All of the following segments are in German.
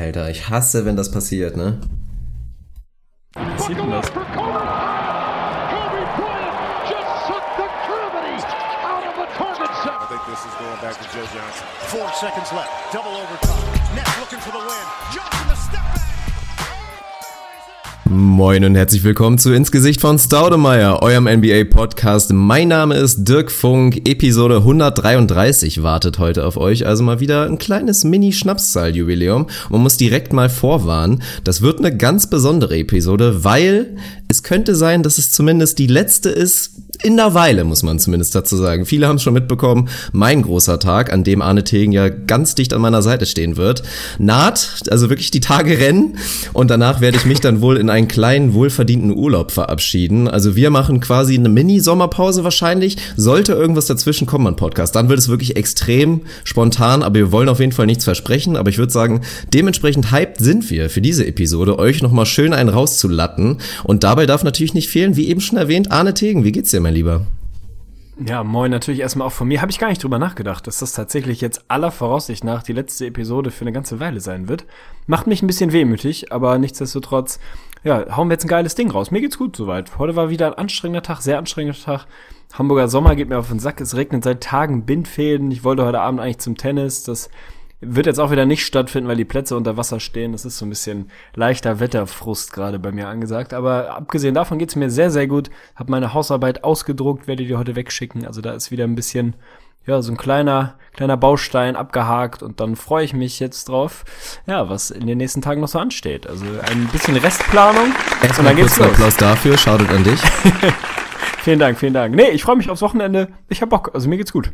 Alter, ich hasse, wenn das passiert, ne? Was sieht denn das? Four seconds left. Double overtime. Nets looking for the win. Johnson the step back. Moin und herzlich willkommen zu Ins Gesicht von Staudemeyer, eurem NBA-Podcast. Mein Name ist Dirk Funk. Episode 133 wartet heute auf euch. Also mal wieder ein kleines Mini-Schnapszahl-Jubiläum. Man muss direkt mal vorwarnen, das wird eine ganz besondere Episode, weil es könnte sein, dass es zumindest die letzte ist, in der Weile, muss man zumindest dazu sagen. Viele haben es schon mitbekommen. Mein großer Tag, an dem Arne Tegen ja ganz dicht an meiner Seite stehen wird, naht. Also wirklich die Tage rennen. Und danach werde ich mich dann wohl in einen kleinen, wohlverdienten Urlaub verabschieden. Also wir machen quasi eine Mini-Sommerpause wahrscheinlich. Sollte irgendwas dazwischen kommen an Podcast, dann wird es wirklich extrem spontan. Aber wir wollen auf jeden Fall nichts versprechen. Aber ich würde sagen, dementsprechend hyped sind wir für diese Episode, euch nochmal schön einen rauszulatten. Und dabei darf natürlich nicht fehlen, wie eben schon erwähnt, Arne Tegen. Wie geht's dir, mein Lieber? Ja, moin natürlich erstmal auch von mir. Habe ich gar nicht drüber nachgedacht, dass das tatsächlich jetzt aller Voraussicht nach die letzte Episode für eine ganze Weile sein wird. Macht mich ein bisschen wehmütig, aber nichtsdestotrotz, ja, hauen wir jetzt ein geiles Ding raus. Mir geht's gut soweit. Heute war wieder ein anstrengender Tag, sehr anstrengender Tag. Hamburger Sommer geht mir auf den Sack. Es regnet seit Tagen Bindfäden. Ich wollte heute Abend eigentlich zum Tennis. Das wird jetzt auch wieder nicht stattfinden, weil die Plätze unter Wasser stehen. Das ist so ein bisschen leichter Wetterfrust gerade bei mir angesagt. Aber abgesehen davon geht's mir sehr, sehr gut. Hab meine Hausarbeit ausgedruckt, werde die heute wegschicken. Also da ist wieder ein bisschen, ja, so ein kleiner, kleiner Baustein abgehakt und dann freue ich mich jetzt drauf, ja, was in den nächsten Tagen noch so ansteht. Also ein bisschen Restplanung. Erstmal kurz einen Applaus dafür. Shoutout an dich. vielen Dank, vielen Dank. Nee, ich freue mich aufs Wochenende. Ich hab Bock. Also mir geht's gut.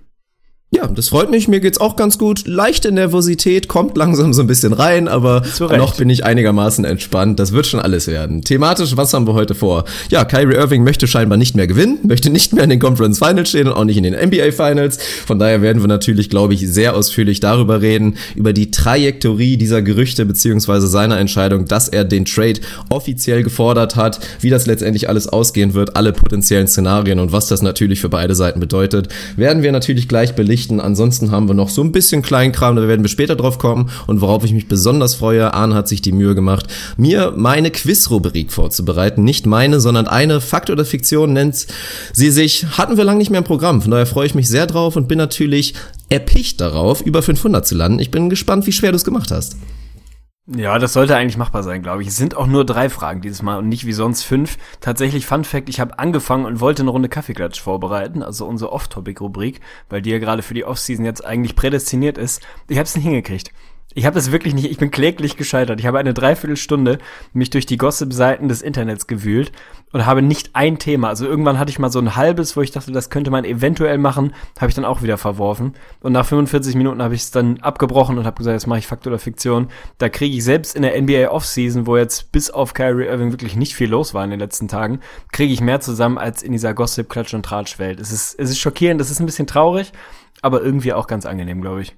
Ja, das freut mich. Mir geht's auch ganz gut. Leichte Nervosität kommt langsam so ein bisschen rein, aber noch bin ich einigermaßen entspannt. Das wird schon alles werden. Thematisch, was haben wir heute vor? Ja, Kyrie Irving möchte scheinbar nicht mehr gewinnen, möchte nicht mehr in den Conference Finals stehen und auch nicht in den NBA Finals. Von daher werden wir natürlich, glaube ich, sehr ausführlich darüber reden, über die Trajektorie dieser Gerüchte beziehungsweise seiner Entscheidung, dass er den Trade offiziell gefordert hat, wie das letztendlich alles ausgehen wird, alle potenziellen Szenarien und was das natürlich für beide Seiten bedeutet, werden wir natürlich gleich belichten berichten. Ansonsten haben wir noch so ein bisschen Kleinkram, da werden wir später drauf kommen. Und worauf ich mich besonders freue, Arne hat sich die Mühe gemacht, mir meine Quiz-Rubrik vorzubereiten. Nicht meine, sondern eine Fakt oder Fiktion nennt sie sich. Hatten wir lange nicht mehr im Programm. Von daher freue ich mich sehr drauf und bin natürlich erpicht darauf, über 500 zu landen. Ich bin gespannt, wie schwer du es gemacht hast. Ja, das sollte eigentlich machbar sein, glaube ich. Es sind auch nur drei Fragen dieses Mal und nicht wie sonst fünf. Tatsächlich, Fun Fact, ich habe angefangen und wollte eine Runde Kaffeeklatsch vorbereiten, also unsere Off-Topic-Rubrik, weil die ja gerade für die Off-Season jetzt eigentlich prädestiniert ist. Ich habe es nicht hingekriegt. Ich habe das wirklich nicht, ich bin kläglich gescheitert. Ich habe eine Dreiviertelstunde mich durch die Gossip-Seiten des Internets gewühlt und habe nicht ein Thema. Also irgendwann hatte ich mal so ein halbes, wo ich dachte, das könnte man eventuell machen, habe ich dann auch wieder verworfen. Und nach 45 Minuten habe ich es dann abgebrochen und habe gesagt, jetzt mache ich Fakt oder Fiktion. Da kriege ich selbst in der NBA Offseason, wo jetzt bis auf Kyrie Irving wirklich nicht viel los war in den letzten Tagen, kriege ich mehr zusammen als in dieser Gossip-Klatsch- und Tratsch-Welt. Es ist, es ist schockierend, es ist ein bisschen traurig, aber irgendwie auch ganz angenehm, glaube ich.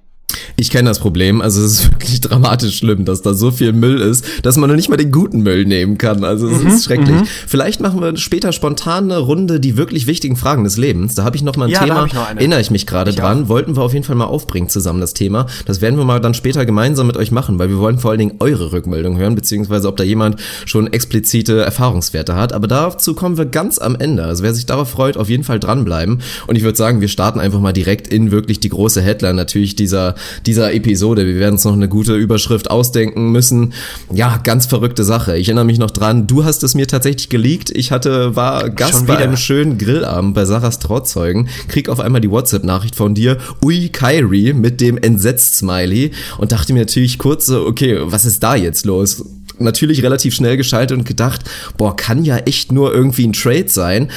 Ich kenne das Problem, also es ist wirklich dramatisch schlimm, dass da so viel Müll ist, dass man noch nicht mal den guten Müll nehmen kann. Also es mhm, ist schrecklich. Mhm. Vielleicht machen wir später spontan eine Runde die wirklich wichtigen Fragen des Lebens. Da habe ich noch mal ein ja, Thema, erinnere ich mich gerade dran. Auch. Wollten wir auf jeden Fall mal aufbringen zusammen das Thema. Das werden wir mal dann später gemeinsam mit euch machen, weil wir wollen vor allen Dingen eure Rückmeldung hören, beziehungsweise ob da jemand schon explizite Erfahrungswerte hat. Aber dazu kommen wir ganz am Ende. Also wer sich darauf freut, auf jeden Fall dranbleiben. Und ich würde sagen, wir starten einfach mal direkt in wirklich die große Headline natürlich dieser dieser Episode. Wir werden uns noch eine gute Überschrift ausdenken müssen. Ja, ganz verrückte Sache. Ich erinnere mich noch dran, du hast es mir tatsächlich geleakt. Ich hatte, war Gast bei einem schönen Grillabend bei Sarahs Trauzeugen, krieg auf einmal die WhatsApp-Nachricht von dir, ui Kyrie mit dem Entsetzt-Smiley und dachte mir natürlich kurz so, okay, was ist da jetzt los? Natürlich relativ schnell geschaltet und gedacht, boah, kann ja echt nur irgendwie ein Trade sein.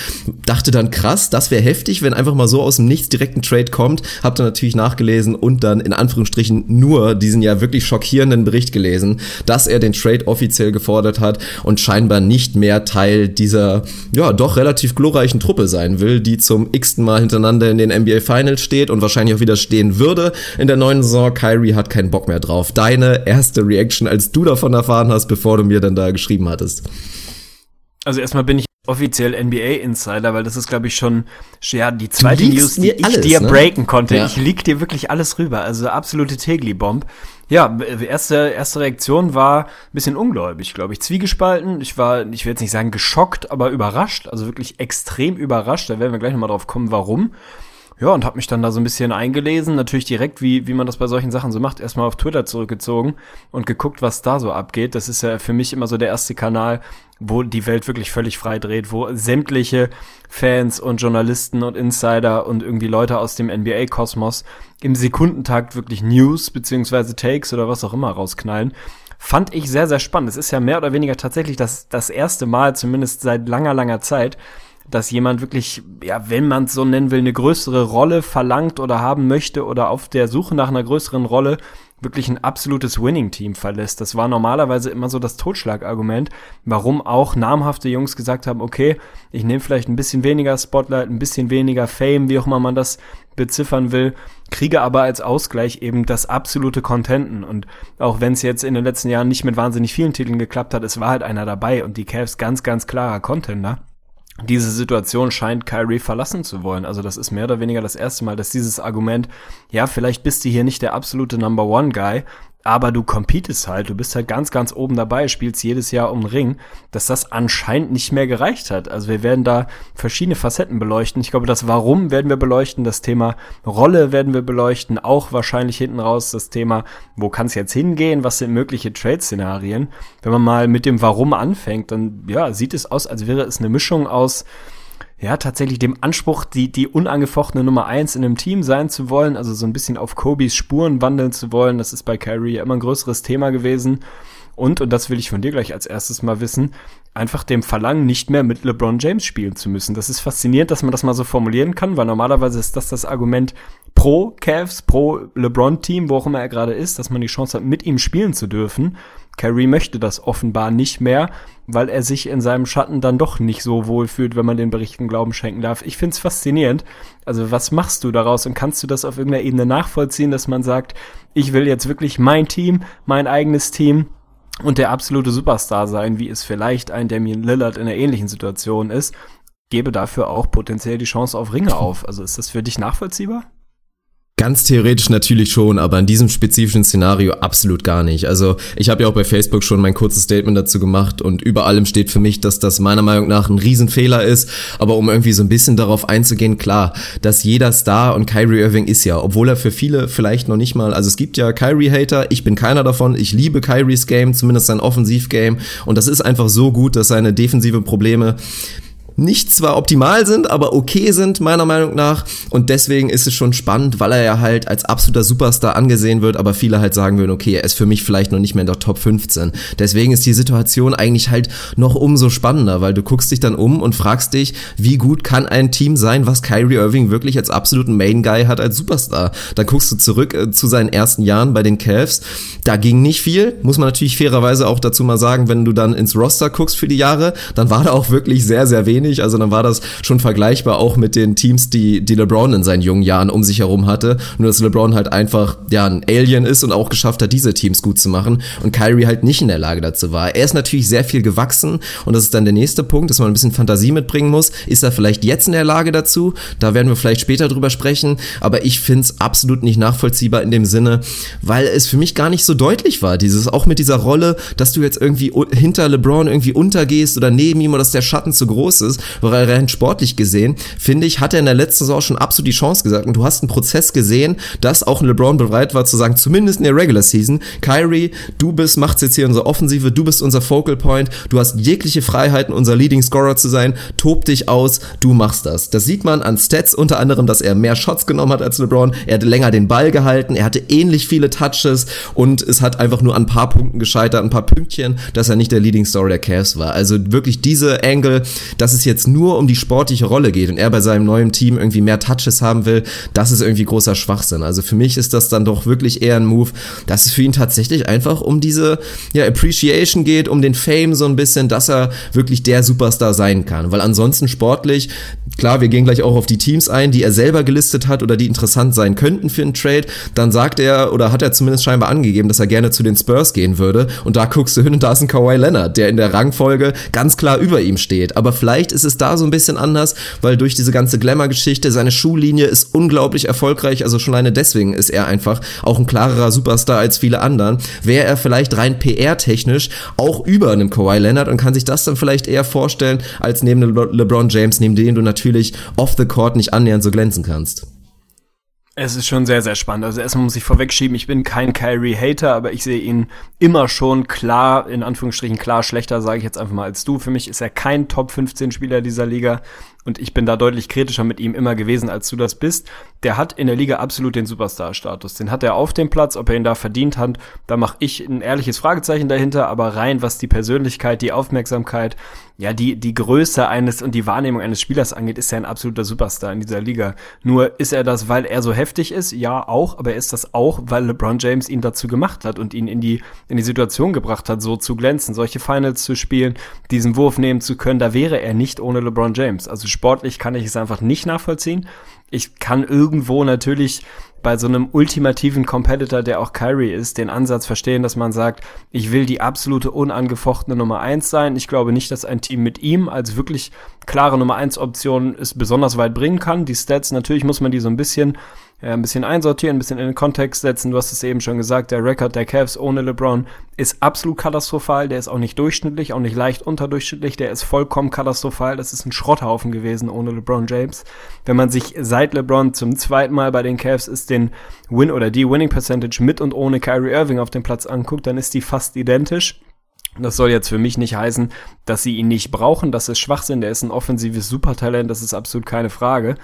Dachte dann krass, das wäre heftig, wenn einfach mal so aus dem Nichts direkt ein Trade kommt. Hab dann natürlich nachgelesen und dann in Anführungsstrichen nur diesen ja wirklich schockierenden Bericht gelesen, dass er den Trade offiziell gefordert hat und scheinbar nicht mehr Teil dieser, ja, doch relativ glorreichen Truppe sein will, die zum x-ten Mal hintereinander in den NBA Finals steht und wahrscheinlich auch wieder stehen würde in der neuen Saison. Kyrie hat keinen Bock mehr drauf. Deine erste Reaction, als du davon erfahren hast, bevor du mir dann da geschrieben hattest? Also erstmal bin ich offiziell NBA Insider, weil das ist glaube ich schon ja die zweite News, die ich alles, dir ne? breaken konnte. Ja. Ich lieg dir wirklich alles rüber, also absolute Tegli Bomb. Ja, erste, erste Reaktion war ein bisschen ungläubig, glaube ich. Zwiegespalten. Ich war, ich will jetzt nicht sagen geschockt, aber überrascht. Also wirklich extrem überrascht. Da werden wir gleich nochmal drauf kommen, warum. Ja, und habe mich dann da so ein bisschen eingelesen, natürlich direkt, wie, wie man das bei solchen Sachen so macht, erstmal auf Twitter zurückgezogen und geguckt, was da so abgeht. Das ist ja für mich immer so der erste Kanal, wo die Welt wirklich völlig frei dreht, wo sämtliche Fans und Journalisten und Insider und irgendwie Leute aus dem NBA-Kosmos im Sekundentakt wirklich News beziehungsweise Takes oder was auch immer rausknallen. Fand ich sehr, sehr spannend. Es ist ja mehr oder weniger tatsächlich das, das erste Mal, zumindest seit langer, langer Zeit, dass jemand wirklich, ja, wenn man es so nennen will, eine größere Rolle verlangt oder haben möchte oder auf der Suche nach einer größeren Rolle wirklich ein absolutes Winning-Team verlässt. Das war normalerweise immer so das Totschlagargument, warum auch namhafte Jungs gesagt haben, okay, ich nehme vielleicht ein bisschen weniger Spotlight, ein bisschen weniger Fame, wie auch immer man das beziffern will, kriege aber als Ausgleich eben das absolute Contenten. Und auch wenn es jetzt in den letzten Jahren nicht mit wahnsinnig vielen Titeln geklappt hat, es war halt einer dabei und die Cavs ganz, ganz klarer Contender diese Situation scheint Kyrie verlassen zu wollen. Also das ist mehr oder weniger das erste Mal, dass dieses Argument, ja, vielleicht bist du hier nicht der absolute Number One Guy, aber du competest halt, du bist halt ganz, ganz oben dabei, spielst jedes Jahr um den Ring, dass das anscheinend nicht mehr gereicht hat. Also wir werden da verschiedene Facetten beleuchten. Ich glaube, das Warum werden wir beleuchten, das Thema Rolle werden wir beleuchten, auch wahrscheinlich hinten raus das Thema, wo kann es jetzt hingehen, was sind mögliche Trade-Szenarien. Wenn man mal mit dem Warum anfängt, dann ja, sieht es aus, als wäre es eine Mischung aus ja, tatsächlich dem Anspruch, die, die unangefochtene Nummer eins in einem Team sein zu wollen, also so ein bisschen auf Kobys Spuren wandeln zu wollen. Das ist bei Kyrie ja immer ein größeres Thema gewesen. Und, und das will ich von dir gleich als erstes mal wissen, einfach dem Verlangen, nicht mehr mit LeBron James spielen zu müssen. Das ist faszinierend, dass man das mal so formulieren kann, weil normalerweise ist das das Argument pro Cavs, pro LeBron-Team, wo auch immer er gerade ist, dass man die Chance hat, mit ihm spielen zu dürfen. Kyrie möchte das offenbar nicht mehr, weil er sich in seinem Schatten dann doch nicht so wohl fühlt, wenn man den Berichten Glauben schenken darf. Ich find's faszinierend. Also was machst du daraus und kannst du das auf irgendeiner Ebene nachvollziehen, dass man sagt, ich will jetzt wirklich mein Team, mein eigenes Team und der absolute Superstar sein, wie es vielleicht ein Damian Lillard in einer ähnlichen Situation ist, gebe dafür auch potenziell die Chance auf Ringe auf. Also ist das für dich nachvollziehbar? Ganz theoretisch natürlich schon, aber in diesem spezifischen Szenario absolut gar nicht. Also ich habe ja auch bei Facebook schon mein kurzes Statement dazu gemacht und über allem steht für mich, dass das meiner Meinung nach ein Riesenfehler ist. Aber um irgendwie so ein bisschen darauf einzugehen, klar, dass jeder Star und Kyrie Irving ist ja, obwohl er für viele vielleicht noch nicht mal, also es gibt ja Kyrie-Hater, ich bin keiner davon, ich liebe Kyries Game, zumindest sein Offensiv-Game und das ist einfach so gut, dass seine defensive Probleme nicht zwar optimal sind, aber okay sind, meiner Meinung nach. Und deswegen ist es schon spannend, weil er ja halt als absoluter Superstar angesehen wird, aber viele halt sagen würden, okay, er ist für mich vielleicht noch nicht mehr in der Top 15. Deswegen ist die Situation eigentlich halt noch umso spannender, weil du guckst dich dann um und fragst dich, wie gut kann ein Team sein, was Kyrie Irving wirklich als absoluten Main Guy hat als Superstar. Dann guckst du zurück äh, zu seinen ersten Jahren bei den Cavs. Da ging nicht viel, muss man natürlich fairerweise auch dazu mal sagen, wenn du dann ins Roster guckst für die Jahre, dann war da auch wirklich sehr, sehr wenig wenig. Also dann war das schon vergleichbar auch mit den Teams, die, die LeBron in seinen jungen Jahren um sich herum hatte. Nur dass LeBron halt einfach ja ein Alien ist und auch geschafft hat, diese Teams gut zu machen und Kyrie halt nicht in der Lage dazu war. Er ist natürlich sehr viel gewachsen und das ist dann der nächste Punkt, dass man ein bisschen Fantasie mitbringen muss. Ist er vielleicht jetzt in der Lage dazu? Da werden wir vielleicht später drüber sprechen, aber ich finde es absolut nicht nachvollziehbar in dem Sinne, weil es für mich gar nicht so deutlich war. Dieses auch mit dieser Rolle, dass du jetzt irgendwie hinter LeBron irgendwie untergehst oder neben ihm oder dass der Schatten zu groß ist ist, weil rein sportlich gesehen, finde ich, hat er in der letzten Saison schon absolut die Chance gesagt. Und du hast einen Prozess gesehen, dass auch LeBron bereit war zu sagen, zumindest in der Regular Season, Kyrie, du bist, macht's jetzt hier unsere Offensive, du bist unser Focal Point, du hast jegliche Freiheiten, unser Leading Scorer zu sein, tob dich aus, du machst das. Das sieht man an Stats, unter anderem, dass er mehr Shots genommen hat als LeBron, er hatte länger den Ball gehalten, er hatte ähnlich viele Touches und es hat einfach nur an ein paar Punkten gescheitert, ein paar Pünktchen, dass er nicht der Leading Scorer der Cavs war. Also wirklich diese Angle, dass es es jetzt nur um die sportliche Rolle geht und er bei seinem neuen Team irgendwie mehr Touches haben will, das ist irgendwie großer Schwachsinn. Also für mich ist das dann doch wirklich eher ein Move, dass es für ihn tatsächlich einfach um diese ja, Appreciation geht, um den Fame so ein bisschen, dass er wirklich der Superstar sein kann. Weil ansonsten sportlich, klar, wir gehen gleich auch auf die Teams ein, die er selber gelistet hat oder die interessant sein könnten für einen Trade, dann sagt er oder hat er zumindest scheinbar angegeben, dass er gerne zu den Spurs gehen würde und da guckst du hin und da ist ein Kawhi Leonard, der in der Rangfolge ganz klar über ihm steht. Aber vielleicht Vielleicht ist es da so ein bisschen anders, weil durch diese ganze Glamour-Geschichte, seine Schuhlinie ist unglaublich erfolgreich, also schon alleine deswegen ist er einfach auch ein klarerer Superstar als viele anderen. Wäre er vielleicht rein PR-technisch auch über einem Kawhi Leonard und kann sich das dann vielleicht eher vorstellen, als neben Le LeBron James, neben dem du natürlich off the court nicht annähernd so glänzen kannst. Es ist schon sehr, sehr spannend. Also erstmal muss ich vorwegschieben, ich bin kein Kyrie-Hater, aber ich sehe ihn immer schon klar, in Anführungsstrichen klar schlechter, sage ich jetzt einfach mal als du. Für mich ist er kein Top-15-Spieler dieser Liga und ich bin da deutlich kritischer mit ihm immer gewesen, als du das bist. Der hat in der Liga absolut den Superstar-Status. Den hat er auf dem Platz, ob er ihn da verdient hat, da mache ich ein ehrliches Fragezeichen dahinter, aber rein was die Persönlichkeit, die Aufmerksamkeit, ja, die, die Größe eines und die Wahrnehmung eines Spielers angeht, ist er ein absoluter Superstar in dieser Liga. Nur ist er das, weil er so heftig ist? Ja, auch, aber er ist das auch, weil LeBron James ihn dazu gemacht hat und ihn in die, in die Situation gebracht hat, so zu glänzen, solche Finals zu spielen, diesen Wurf nehmen zu können. Da wäre er nicht ohne LeBron James. Also sportlich kann ich es einfach nicht nachvollziehen. Ich kann irgendwo natürlich bei so einem ultimativen Competitor, der auch Kyrie ist, den Ansatz verstehen, dass man sagt, ich will die absolute unangefochtene Nummer eins sein. Ich glaube nicht, dass ein Team mit ihm als wirklich klare Nummer eins Option es besonders weit bringen kann. Die Stats, natürlich muss man die so ein bisschen ein bisschen einsortieren, ein bisschen in den Kontext setzen. Du hast es eben schon gesagt, der Rekord der Cavs ohne LeBron ist absolut katastrophal. Der ist auch nicht durchschnittlich, auch nicht leicht unterdurchschnittlich. Der ist vollkommen katastrophal. Das ist ein Schrotthaufen gewesen ohne LeBron James. Wenn man sich seit LeBron zum zweiten Mal bei den Cavs ist den Win oder die Winning Percentage mit und ohne Kyrie Irving auf dem Platz anguckt, dann ist die fast identisch. Das soll jetzt für mich nicht heißen, dass sie ihn nicht brauchen. Das ist Schwachsinn. Der ist ein offensives Supertalent. Das ist absolut keine Frage.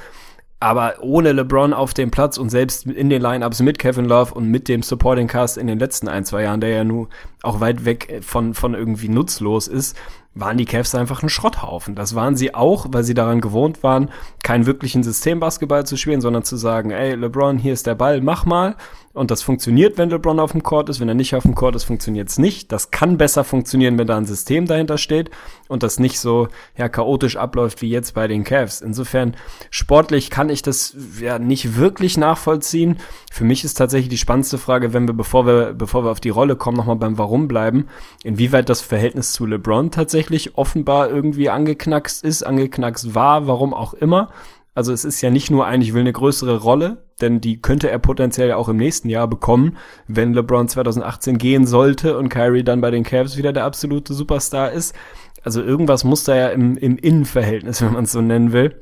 Aber ohne LeBron auf dem Platz und selbst in den Lineups mit Kevin Love und mit dem Supporting Cast in den letzten ein, zwei Jahren, der ja nur auch weit weg von, von irgendwie nutzlos ist, waren die Cavs einfach ein Schrotthaufen. Das waren sie auch, weil sie daran gewohnt waren, keinen wirklichen Systembasketball zu spielen, sondern zu sagen, ey, LeBron, hier ist der Ball, mach mal. Und das funktioniert, wenn LeBron auf dem Court ist. Wenn er nicht auf dem Court ist, funktioniert es nicht. Das kann besser funktionieren, wenn da ein System dahinter steht und das nicht so ja, chaotisch abläuft wie jetzt bei den Cavs. Insofern, sportlich kann ich das ja nicht wirklich nachvollziehen. Für mich ist tatsächlich die spannendste Frage, wenn wir, bevor wir, bevor wir auf die Rolle kommen, nochmal beim Warum bleiben, inwieweit das Verhältnis zu LeBron tatsächlich offenbar irgendwie angeknackst ist, angeknackst war, warum auch immer. Also es ist ja nicht nur ein, ich will eine größere Rolle, denn die könnte er potenziell auch im nächsten Jahr bekommen, wenn LeBron 2018 gehen sollte und Kyrie dann bei den Cavs wieder der absolute Superstar ist. Also irgendwas muss da ja im, im Innenverhältnis, wenn man es so nennen will,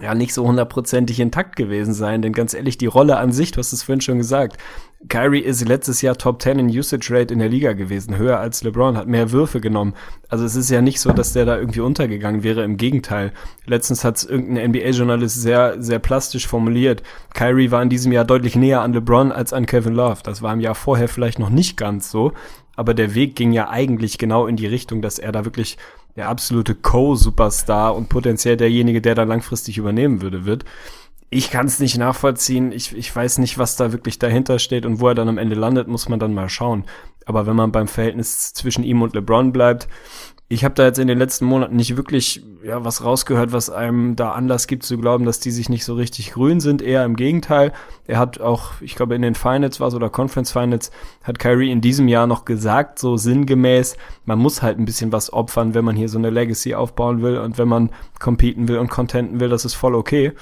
ja nicht so hundertprozentig intakt gewesen sein. Denn ganz ehrlich, die Rolle an sich, du hast es vorhin schon gesagt, Kyrie ist letztes Jahr Top 10 in Usage Rate in der Liga gewesen, höher als LeBron, hat mehr Würfe genommen. Also es ist ja nicht so, dass der da irgendwie untergegangen wäre, im Gegenteil. Letztens hat es irgendein NBA-Journalist sehr, sehr plastisch formuliert. Kyrie war in diesem Jahr deutlich näher an LeBron als an Kevin Love. Das war im Jahr vorher vielleicht noch nicht ganz so, aber der Weg ging ja eigentlich genau in die Richtung, dass er da wirklich der absolute Co-Superstar und potenziell derjenige, der da langfristig übernehmen würde, wird. Ich kann es nicht nachvollziehen. Ich, ich weiß nicht, was da wirklich dahinter steht und wo er dann am Ende landet, muss man dann mal schauen. Aber wenn man beim Verhältnis zwischen ihm und LeBron bleibt, ich habe da jetzt in den letzten Monaten nicht wirklich ja, was rausgehört, was einem da Anlass gibt zu glauben, dass die sich nicht so richtig grün sind. Eher im Gegenteil. Er hat auch, ich glaube, in den Finals war es oder Conference Finals, hat Kyrie in diesem Jahr noch gesagt, so sinngemäß, man muss halt ein bisschen was opfern, wenn man hier so eine Legacy aufbauen will und wenn man competen will und contenten will, das ist voll okay.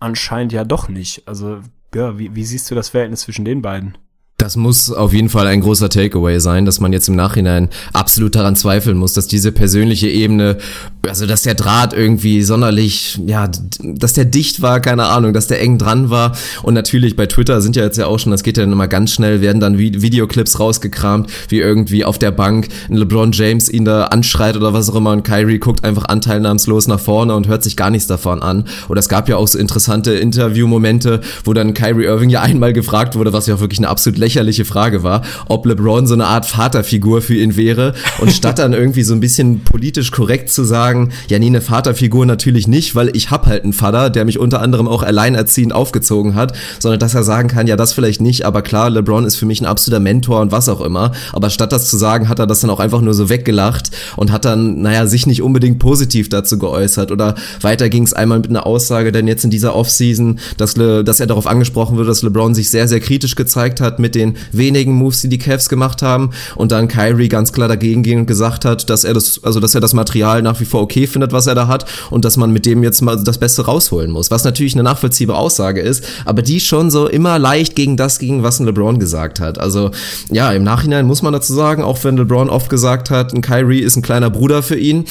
Anscheinend ja doch nicht. Also, ja, wie, wie siehst du das Verhältnis zwischen den beiden? Das muss auf jeden Fall ein großer Takeaway sein, dass man jetzt im Nachhinein absolut daran zweifeln muss, dass diese persönliche Ebene, also dass der Draht irgendwie sonderlich, ja, dass der dicht war, keine Ahnung, dass der eng dran war. Und natürlich bei Twitter sind ja jetzt ja auch schon, das geht ja immer ganz schnell, werden dann Videoclips rausgekramt, wie irgendwie auf der Bank ein LeBron James ihn da anschreit oder was auch immer und Kyrie guckt einfach anteilnahmslos nach vorne und hört sich gar nichts davon an. Oder es gab ja auch so interessante Interviewmomente, wo dann Kyrie Irving ja einmal gefragt wurde, was ja auch wirklich eine absolut lächerliche Frage war, ob LeBron so eine Art Vaterfigur für ihn wäre. Und statt dann irgendwie so ein bisschen politisch korrekt zu sagen, ja, nee, eine Vaterfigur natürlich nicht, weil ich hab halt einen Vater, der mich unter anderem auch alleinerziehend aufgezogen hat, sondern dass er sagen kann, ja, das vielleicht nicht, aber klar, LeBron ist für mich ein absoluter Mentor und was auch immer. Aber statt das zu sagen, hat er das dann auch einfach nur so weggelacht und hat dann, naja, sich nicht unbedingt positiv dazu geäußert. Oder weiter ging es einmal mit einer Aussage, denn jetzt in dieser Offseason, dass, Le, dass er darauf angesprochen wird, dass LeBron sich sehr, sehr kritisch gezeigt hat mit den den wenigen Moves, die die Cavs gemacht haben und dann Kyrie ganz klar dagegen ging und gesagt hat, dass er das, also dass er das Material nach wie vor okay findet, was er da hat und dass man mit dem jetzt mal das Beste rausholen muss. Was natürlich eine nachvollziehbare Aussage ist, aber die schon so immer leicht gegen das gegen was ein LeBron gesagt hat. Also ja, im Nachhinein muss man dazu sagen, auch wenn LeBron oft gesagt hat, ein Kyrie ist ein kleiner Bruder für ihn.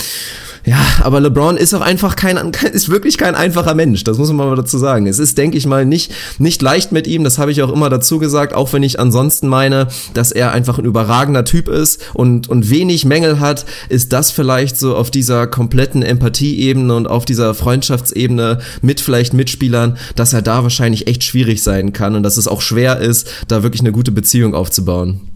Ja, aber LeBron ist auch einfach kein, ist wirklich kein einfacher Mensch. Das muss man mal dazu sagen. Es ist, denke ich mal, nicht, nicht leicht mit ihm. Das habe ich auch immer dazu gesagt. Auch wenn ich ansonsten meine, dass er einfach ein überragender Typ ist und, und wenig Mängel hat, ist das vielleicht so auf dieser kompletten Empathieebene und auf dieser Freundschaftsebene mit vielleicht Mitspielern, dass er da wahrscheinlich echt schwierig sein kann und dass es auch schwer ist, da wirklich eine gute Beziehung aufzubauen.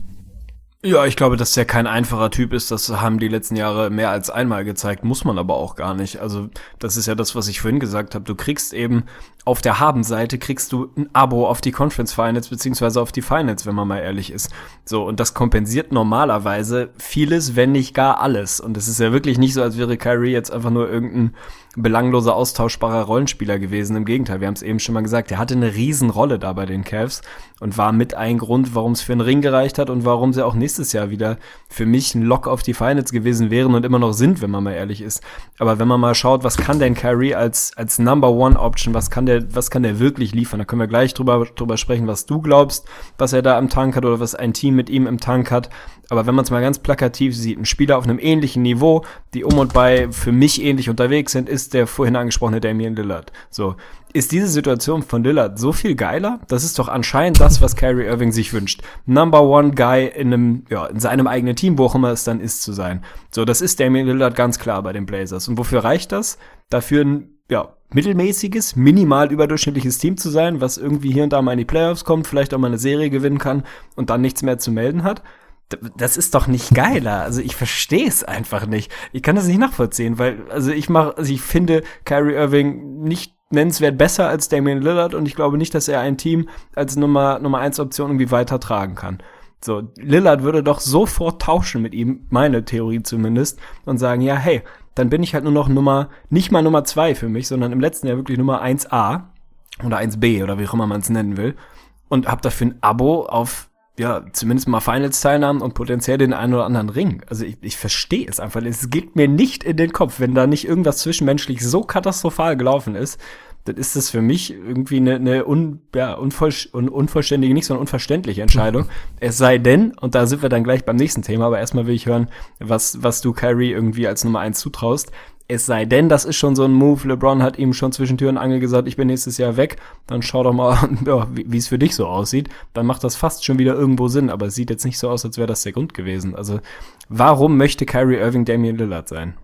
Ja, ich glaube, dass er kein einfacher Typ ist. Das haben die letzten Jahre mehr als einmal gezeigt. Muss man aber auch gar nicht. Also das ist ja das, was ich vorhin gesagt habe. Du kriegst eben auf der Habenseite kriegst du ein Abo auf die Conference Finals beziehungsweise auf die Finals, wenn man mal ehrlich ist. So und das kompensiert normalerweise vieles, wenn nicht gar alles. Und es ist ja wirklich nicht so, als wäre Kyrie jetzt einfach nur irgendein belangloser, austauschbarer Rollenspieler gewesen. Im Gegenteil, wir haben es eben schon mal gesagt, er hatte eine Riesenrolle da bei den Cavs und war mit ein Grund, warum es für einen Ring gereicht hat und warum sie auch nächstes Jahr wieder für mich ein Lock auf die Finals gewesen wären und immer noch sind, wenn man mal ehrlich ist. Aber wenn man mal schaut, was kann denn Kyrie als, als Number One Option, was kann der, was kann der wirklich liefern? Da können wir gleich drüber, drüber sprechen, was du glaubst, was er da im Tank hat oder was ein Team mit ihm im Tank hat. Aber wenn man es mal ganz plakativ sieht, ein Spieler auf einem ähnlichen Niveau, die um und bei für mich ähnlich unterwegs sind, ist der vorhin angesprochene Damian Lillard. So. Ist diese Situation von Lillard so viel geiler? Das ist doch anscheinend das, was Kyrie Irving sich wünscht. Number one Guy in einem, ja, in seinem eigenen Team, wo auch immer es dann ist, zu sein. So, das ist Damian Lillard ganz klar bei den Blazers. Und wofür reicht das? Dafür ein, ja, mittelmäßiges, minimal überdurchschnittliches Team zu sein, was irgendwie hier und da mal in die Playoffs kommt, vielleicht auch mal eine Serie gewinnen kann und dann nichts mehr zu melden hat das ist doch nicht geiler. Also ich verstehe es einfach nicht. Ich kann das nicht nachvollziehen, weil also ich mache, also ich finde Kyrie Irving nicht nennenswert besser als Damian Lillard und ich glaube nicht, dass er ein Team als Nummer Nummer eins Option irgendwie weiter tragen kann. So Lillard würde doch sofort tauschen mit ihm, meine Theorie zumindest, und sagen ja hey, dann bin ich halt nur noch Nummer nicht mal Nummer zwei für mich, sondern im letzten Jahr wirklich Nummer 1a oder 1b oder wie auch immer man es nennen will und hab dafür ein Abo auf ja, zumindest mal Finals-Teilnahmen und potenziell den einen oder anderen Ring. Also ich, ich verstehe es einfach. Es geht mir nicht in den Kopf, wenn da nicht irgendwas zwischenmenschlich so katastrophal gelaufen ist, dann ist das für mich irgendwie eine, eine un, ja, unvoll, un, unvollständige, nicht so eine unverständliche Entscheidung. es sei denn, und da sind wir dann gleich beim nächsten Thema, aber erstmal will ich hören, was, was du Kyrie irgendwie als Nummer eins zutraust. Es sei denn, das ist schon so ein Move. LeBron hat ihm schon zwischen Tür und Angel gesagt, ich bin nächstes Jahr weg. Dann schau doch mal, ja, wie es für dich so aussieht. Dann macht das fast schon wieder irgendwo Sinn. Aber es sieht jetzt nicht so aus, als wäre das der Grund gewesen. Also, warum möchte Kyrie Irving Damian Lillard sein?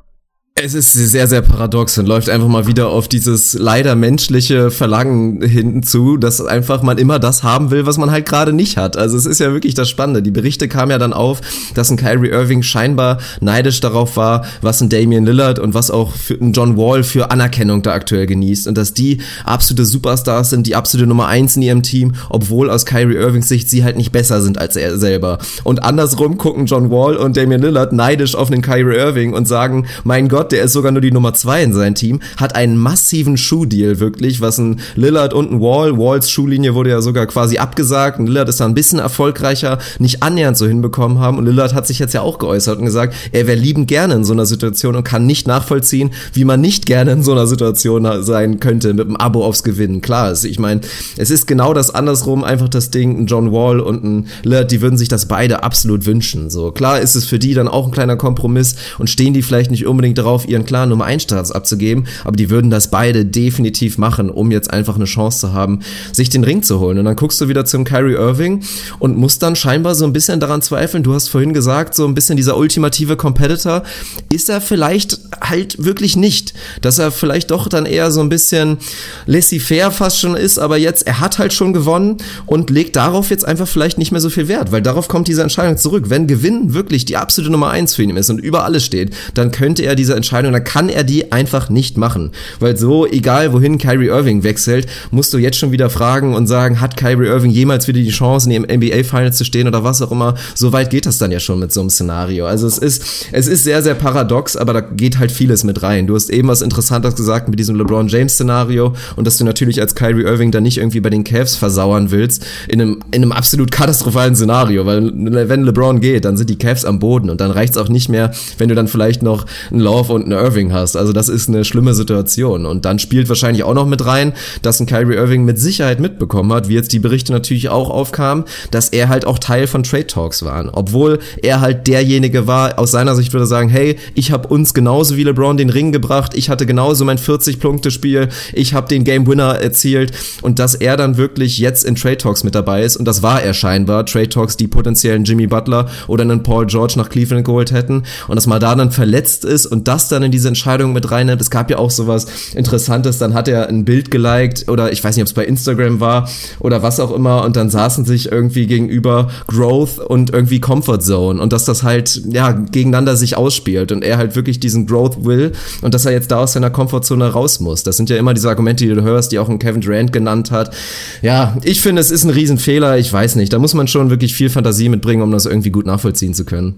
Es ist sehr, sehr paradox und läuft einfach mal wieder auf dieses leider menschliche Verlangen hinzu, dass einfach man immer das haben will, was man halt gerade nicht hat. Also es ist ja wirklich das Spannende. Die Berichte kamen ja dann auf, dass ein Kyrie Irving scheinbar neidisch darauf war, was ein Damian Lillard und was auch ein John Wall für Anerkennung da aktuell genießt. Und dass die absolute Superstars sind, die absolute Nummer eins in ihrem Team, obwohl aus Kyrie Irvings Sicht sie halt nicht besser sind als er selber. Und andersrum gucken John Wall und Damian Lillard neidisch auf den Kyrie Irving und sagen, mein Gott, der ist sogar nur die Nummer zwei in seinem Team, hat einen massiven Schuhdeal wirklich, was ein Lillard und ein Wall, Walls Schuhlinie wurde ja sogar quasi abgesagt und Lillard ist da ein bisschen erfolgreicher, nicht annähernd so hinbekommen haben und Lillard hat sich jetzt ja auch geäußert und gesagt, er wäre liebend gerne in so einer Situation und kann nicht nachvollziehen, wie man nicht gerne in so einer Situation sein könnte mit einem Abo aufs Gewinnen. Klar, ich meine, es ist genau das andersrum, einfach das Ding, ein John Wall und ein Lillard, die würden sich das beide absolut wünschen. So, klar ist es für die dann auch ein kleiner Kompromiss und stehen die vielleicht nicht unbedingt darauf, ihren klaren Nummer 1 Starts abzugeben, aber die würden das beide definitiv machen, um jetzt einfach eine Chance zu haben, sich den Ring zu holen. Und dann guckst du wieder zum Kyrie Irving und musst dann scheinbar so ein bisschen daran zweifeln. Du hast vorhin gesagt, so ein bisschen dieser ultimative Competitor ist er vielleicht halt wirklich nicht, dass er vielleicht doch dann eher so ein bisschen laissez-faire fast schon ist, aber jetzt er hat halt schon gewonnen und legt darauf jetzt einfach vielleicht nicht mehr so viel Wert, weil darauf kommt diese Entscheidung zurück. Wenn Gewinn wirklich die absolute Nummer 1 für ihn ist und über alles steht, dann könnte er diese Entscheidungen, dann kann er die einfach nicht machen. Weil so, egal wohin Kyrie Irving wechselt, musst du jetzt schon wieder fragen und sagen, hat Kyrie Irving jemals wieder die Chance, in den NBA Finals zu stehen oder was auch immer. So weit geht das dann ja schon mit so einem Szenario. Also es ist, es ist sehr, sehr paradox, aber da geht halt vieles mit rein. Du hast eben was Interessantes gesagt mit diesem LeBron James Szenario und dass du natürlich als Kyrie Irving dann nicht irgendwie bei den Cavs versauern willst in einem, in einem absolut katastrophalen Szenario, weil wenn LeBron geht, dann sind die Cavs am Boden und dann reicht's auch nicht mehr, wenn du dann vielleicht noch einen Love und einen Irving hast. Also das ist eine schlimme Situation. Und dann spielt wahrscheinlich auch noch mit rein, dass ein Kyrie Irving mit Sicherheit mitbekommen hat, wie jetzt die Berichte natürlich auch aufkamen, dass er halt auch Teil von Trade Talks waren, obwohl er halt derjenige war, aus seiner Sicht würde er sagen, hey, ich habe uns genauso wie LeBron den Ring gebracht, ich hatte genauso mein 40-Punkte-Spiel, ich habe den Game Winner erzielt. Und dass er dann wirklich jetzt in Trade Talks mit dabei ist und das war er scheinbar, Trade Talks, die potenziellen Jimmy Butler oder einen Paul George nach Cleveland geholt hätten. Und dass man da dann verletzt ist und das dann in diese Entscheidung mit reinnimmt. Es gab ja auch sowas Interessantes, dann hat er ein Bild geliked oder ich weiß nicht, ob es bei Instagram war oder was auch immer und dann saßen sich irgendwie gegenüber Growth und irgendwie Comfort Zone und dass das halt ja gegeneinander sich ausspielt und er halt wirklich diesen Growth will und dass er jetzt da aus seiner Comfortzone raus muss. Das sind ja immer diese Argumente, die du hörst, die auch ein Kevin Durant genannt hat. Ja, ich finde, es ist ein Riesenfehler. Ich weiß nicht. Da muss man schon wirklich viel Fantasie mitbringen, um das irgendwie gut nachvollziehen zu können.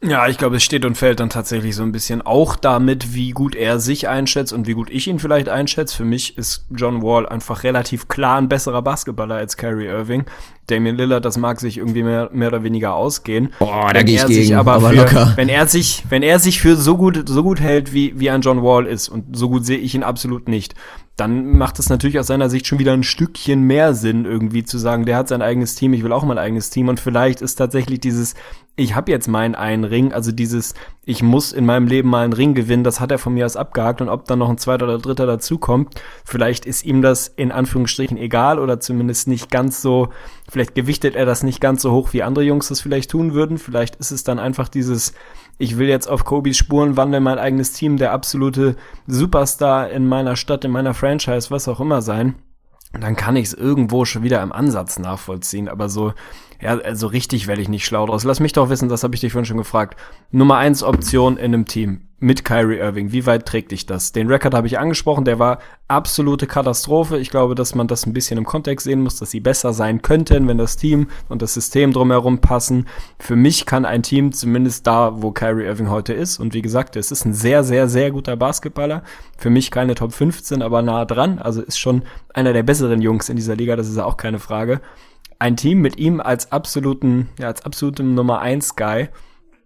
Ja, ich glaube, es steht und fällt dann tatsächlich so ein bisschen auch damit, wie gut er sich einschätzt und wie gut ich ihn vielleicht einschätze. Für mich ist John Wall einfach relativ klar ein besserer Basketballer als Kyrie Irving. Damian Lillard, das mag sich irgendwie mehr, mehr oder weniger ausgehen. Boah, da gehe ich gegen, aber, aber für, locker. Wenn er sich, wenn er sich für so gut, so gut hält, wie, wie ein John Wall ist, und so gut sehe ich ihn absolut nicht, dann macht es natürlich aus seiner Sicht schon wieder ein Stückchen mehr Sinn, irgendwie zu sagen, der hat sein eigenes Team, ich will auch mein eigenes Team. Und vielleicht ist tatsächlich dieses, ich habe jetzt meinen einen Ring, also dieses, ich muss in meinem Leben mal einen Ring gewinnen, das hat er von mir aus abgehakt. Und ob dann noch ein zweiter oder dritter dazukommt, vielleicht ist ihm das in Anführungsstrichen egal oder zumindest nicht ganz so, vielleicht gewichtet er das nicht ganz so hoch, wie andere Jungs das vielleicht tun würden. Vielleicht ist es dann einfach dieses, ich will jetzt auf Kobis Spuren wandeln, mein eigenes Team, der absolute Superstar in meiner Stadt, in meiner Franchise, was auch immer sein. Dann kann ich es irgendwo schon wieder im Ansatz nachvollziehen, aber so ja, also richtig werde ich nicht schlau draus. Lass mich doch wissen, das habe ich dich vorhin schon gefragt. Nummer eins Option in einem Team mit Kyrie Irving. Wie weit trägt dich das? Den Rekord habe ich angesprochen, der war absolute Katastrophe. Ich glaube, dass man das ein bisschen im Kontext sehen muss, dass sie besser sein könnten, wenn das Team und das System drumherum passen. Für mich kann ein Team zumindest da, wo Kyrie Irving heute ist, und wie gesagt, es ist ein sehr, sehr, sehr guter Basketballer. Für mich keine Top 15, aber nah dran. Also ist schon einer der besseren Jungs in dieser Liga, das ist ja auch keine Frage ein Team mit ihm als absoluten, ja, als absolutem Nummer 1 Guy,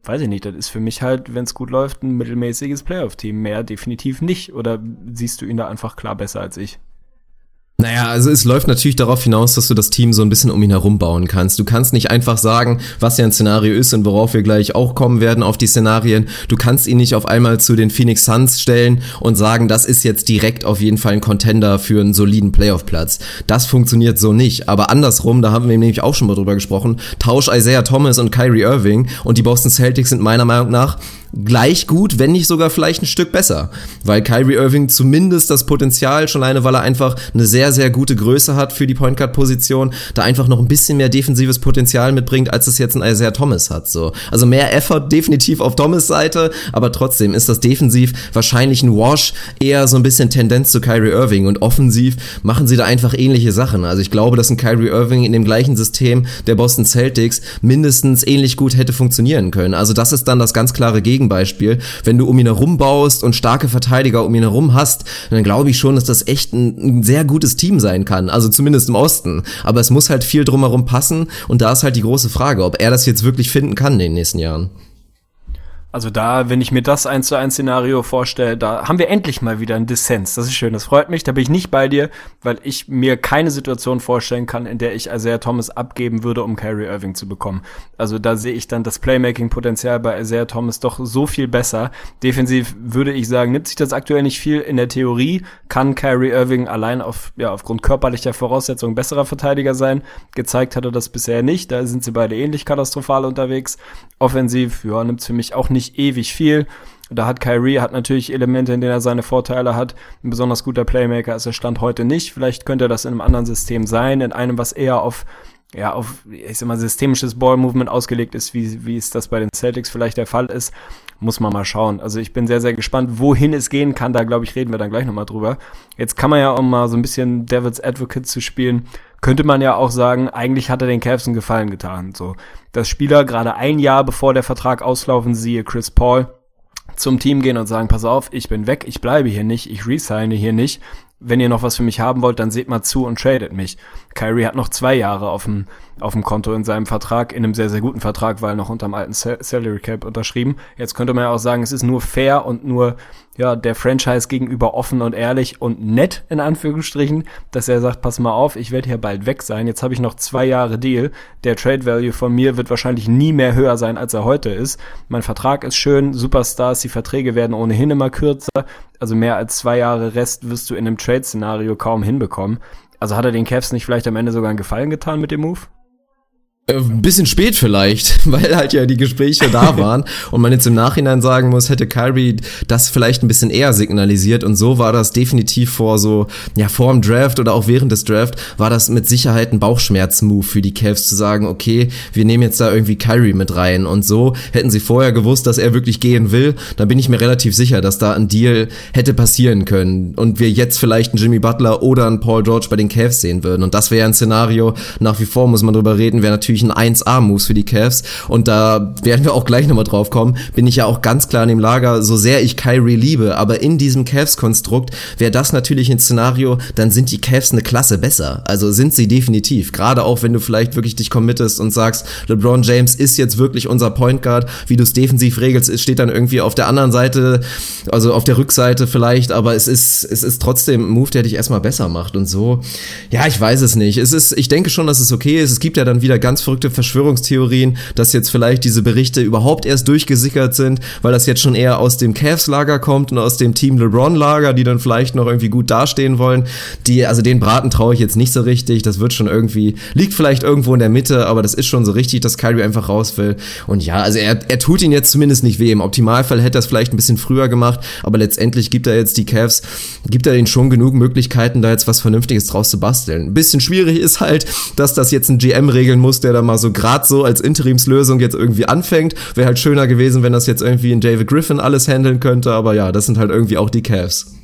weiß ich nicht, das ist für mich halt, wenn es gut läuft, ein mittelmäßiges Playoff-Team. Mehr definitiv nicht. Oder siehst du ihn da einfach klar besser als ich? Naja, also es läuft natürlich darauf hinaus, dass du das Team so ein bisschen um ihn herum bauen kannst. Du kannst nicht einfach sagen, was ja ein Szenario ist und worauf wir gleich auch kommen werden auf die Szenarien. Du kannst ihn nicht auf einmal zu den Phoenix Suns stellen und sagen, das ist jetzt direkt auf jeden Fall ein Contender für einen soliden Playoff-Platz. Das funktioniert so nicht. Aber andersrum, da haben wir nämlich auch schon mal drüber gesprochen, tausch Isaiah Thomas und Kyrie Irving und die Boston Celtics sind meiner Meinung nach gleich gut, wenn nicht sogar vielleicht ein Stück besser. Weil Kyrie Irving zumindest das Potenzial, schon alleine, weil er einfach eine sehr, sehr gute Größe hat für die Point Guard Position, da einfach noch ein bisschen mehr defensives Potenzial mitbringt, als es jetzt ein Isaiah Thomas hat, so. Also mehr Effort definitiv auf Thomas Seite, aber trotzdem ist das defensiv wahrscheinlich ein Wash, eher so ein bisschen Tendenz zu Kyrie Irving und offensiv machen sie da einfach ähnliche Sachen. Also ich glaube, dass ein Kyrie Irving in dem gleichen System der Boston Celtics mindestens ähnlich gut hätte funktionieren können. Also das ist dann das ganz klare Gegenteil Gegenbeispiel. Wenn du um ihn herum baust und starke Verteidiger um ihn herum hast, dann glaube ich schon, dass das echt ein, ein sehr gutes Team sein kann. Also zumindest im Osten. Aber es muss halt viel drumherum passen und da ist halt die große Frage, ob er das jetzt wirklich finden kann in den nächsten Jahren. Also da, wenn ich mir das eins zu eins Szenario vorstelle, da haben wir endlich mal wieder einen Dissens. Das ist schön, das freut mich. Da bin ich nicht bei dir, weil ich mir keine Situation vorstellen kann, in der ich Isaiah Thomas abgeben würde, um Kyrie Irving zu bekommen. Also da sehe ich dann das Playmaking-Potenzial bei Isaiah Thomas doch so viel besser. Defensiv würde ich sagen, nimmt sich das aktuell nicht viel. In der Theorie kann Kyrie Irving allein auf, ja, aufgrund körperlicher Voraussetzungen besserer Verteidiger sein. Gezeigt hat er das bisher nicht. Da sind sie beide ähnlich katastrophal unterwegs. Offensiv, ja, nimmt für mich auch nicht nicht ewig viel. Da hat Kyrie hat natürlich Elemente, in denen er seine Vorteile hat. Ein besonders guter Playmaker ist er Stand heute nicht. Vielleicht könnte er das in einem anderen System sein, in einem, was eher auf ja, auf, ich sag mal, systemisches Ball-Movement ausgelegt ist, wie, wie es das bei den Celtics vielleicht der Fall ist, muss man mal schauen. Also ich bin sehr, sehr gespannt, wohin es gehen kann. Da, glaube ich, reden wir dann gleich nochmal drüber. Jetzt kann man ja, um mal so ein bisschen Devil's Advocate zu spielen, könnte man ja auch sagen, eigentlich hat er den Cavs einen Gefallen getan. So, dass Spieler gerade ein Jahr bevor der Vertrag auslaufen, siehe Chris Paul, zum Team gehen und sagen, pass auf, ich bin weg, ich bleibe hier nicht, ich resigne hier nicht, wenn ihr noch was für mich haben wollt, dann seht mal zu und tradet mich. Kyrie hat noch zwei Jahre auf dem, auf dem Konto in seinem Vertrag, in einem sehr, sehr guten Vertrag, weil noch unterm alten Salary Cap unterschrieben. Jetzt könnte man ja auch sagen, es ist nur fair und nur ja, der Franchise gegenüber offen und ehrlich und nett, in Anführungsstrichen, dass er sagt, pass mal auf, ich werde hier bald weg sein, jetzt habe ich noch zwei Jahre Deal, der Trade Value von mir wird wahrscheinlich nie mehr höher sein, als er heute ist. Mein Vertrag ist schön, Superstars, die Verträge werden ohnehin immer kürzer, also mehr als zwei Jahre Rest wirst du in einem Trade-Szenario kaum hinbekommen. Also hat er den Cavs nicht vielleicht am Ende sogar einen Gefallen getan mit dem Move? Ein äh, bisschen spät vielleicht, weil halt ja die Gespräche da waren und man jetzt im Nachhinein sagen muss, hätte Kyrie das vielleicht ein bisschen eher signalisiert und so war das definitiv vor so, ja, vor dem Draft oder auch während des Draft war das mit Sicherheit ein Bauchschmerz-Move für die Cavs zu sagen, okay, wir nehmen jetzt da irgendwie Kyrie mit rein und so. Hätten sie vorher gewusst, dass er wirklich gehen will, dann bin ich mir relativ sicher, dass da ein Deal hätte passieren können und wir jetzt vielleicht einen Jimmy Butler oder einen Paul George bei den Cavs sehen würden. Und das wäre ein Szenario, nach wie vor muss man drüber reden, wäre natürlich natürlich ein 1A-Moves für die Cavs. Und da werden wir auch gleich nochmal drauf kommen. Bin ich ja auch ganz klar in dem Lager, so sehr ich Kyrie liebe. Aber in diesem Cavs-Konstrukt wäre das natürlich ein Szenario, dann sind die Cavs eine Klasse besser. Also sind sie definitiv. Gerade auch, wenn du vielleicht wirklich dich committest und sagst, LeBron James ist jetzt wirklich unser Point Guard. Wie du es defensiv regelst, steht dann irgendwie auf der anderen Seite, also auf der Rückseite vielleicht. Aber es ist, es ist trotzdem ein Move, der dich erstmal besser macht. Und so, ja, ich weiß es nicht. Es ist, ich denke schon, dass es okay ist. Es gibt ja dann wieder ganz verrückte Verschwörungstheorien, dass jetzt vielleicht diese Berichte überhaupt erst durchgesickert sind, weil das jetzt schon eher aus dem Cavs-Lager kommt und aus dem Team LeBron-Lager, die dann vielleicht noch irgendwie gut dastehen wollen. Die, also den Braten traue ich jetzt nicht so richtig. Das wird schon irgendwie, liegt vielleicht irgendwo in der Mitte, aber das ist schon so richtig, dass Kyrie einfach raus will. Und ja, also er, er tut ihn jetzt zumindest nicht weh. Im Optimalfall hätte er es vielleicht ein bisschen früher gemacht, aber letztendlich gibt er jetzt die Cavs, gibt er ihnen schon genug Möglichkeiten, da jetzt was Vernünftiges draus zu basteln. Ein bisschen schwierig ist halt, dass das jetzt ein GM regeln muss, der da mal so gerade so als Interimslösung jetzt irgendwie anfängt. Wäre halt schöner gewesen, wenn das jetzt irgendwie in David Griffin alles handeln könnte, aber ja, das sind halt irgendwie auch die Cavs.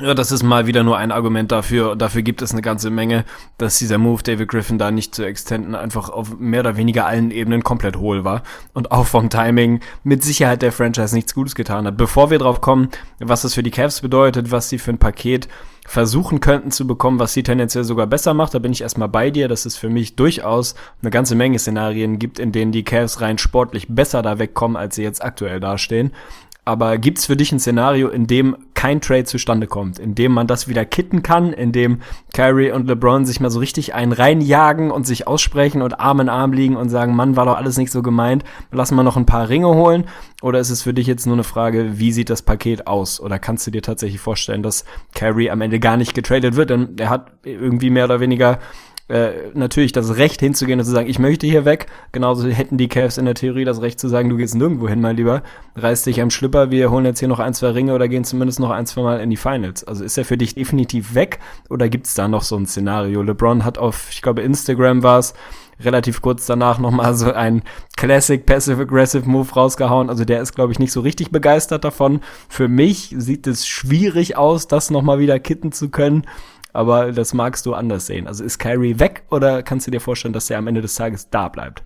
Ja, das ist mal wieder nur ein Argument dafür. Dafür gibt es eine ganze Menge, dass dieser Move David Griffin da nicht zu extenden einfach auf mehr oder weniger allen Ebenen komplett hohl war und auch vom Timing mit Sicherheit der Franchise nichts Gutes getan hat. Bevor wir drauf kommen, was das für die Cavs bedeutet, was sie für ein Paket versuchen könnten zu bekommen, was sie tendenziell sogar besser macht. Da bin ich erstmal bei dir, dass es für mich durchaus eine ganze Menge Szenarien gibt, in denen die Cavs rein sportlich besser da wegkommen, als sie jetzt aktuell dastehen. Aber gibt's für dich ein Szenario, in dem kein Trade zustande kommt, in dem man das wieder kitten kann, in dem Kyrie und LeBron sich mal so richtig einen reinjagen und sich aussprechen und Arm in Arm liegen und sagen, Mann, war doch alles nicht so gemeint, lassen wir noch ein paar Ringe holen? Oder ist es für dich jetzt nur eine Frage, wie sieht das Paket aus? Oder kannst du dir tatsächlich vorstellen, dass Kyrie am Ende gar nicht getradet wird? Denn er hat irgendwie mehr oder weniger äh, natürlich das Recht hinzugehen und zu sagen, ich möchte hier weg. Genauso hätten die Cavs in der Theorie das Recht zu sagen, du gehst nirgendwo hin, mein Lieber. Reiß dich am Schlipper, wir holen jetzt hier noch ein, zwei Ringe oder gehen zumindest noch ein, zwei Mal in die Finals. Also ist er für dich definitiv weg oder gibt's da noch so ein Szenario? LeBron hat auf, ich glaube, Instagram war es, relativ kurz danach nochmal so ein Classic Passive-Aggressive Move rausgehauen. Also der ist, glaube ich, nicht so richtig begeistert davon. Für mich sieht es schwierig aus, das nochmal wieder kitten zu können aber das magst du anders sehen. Also ist Kyrie weg oder kannst du dir vorstellen, dass er am Ende des Tages da bleibt?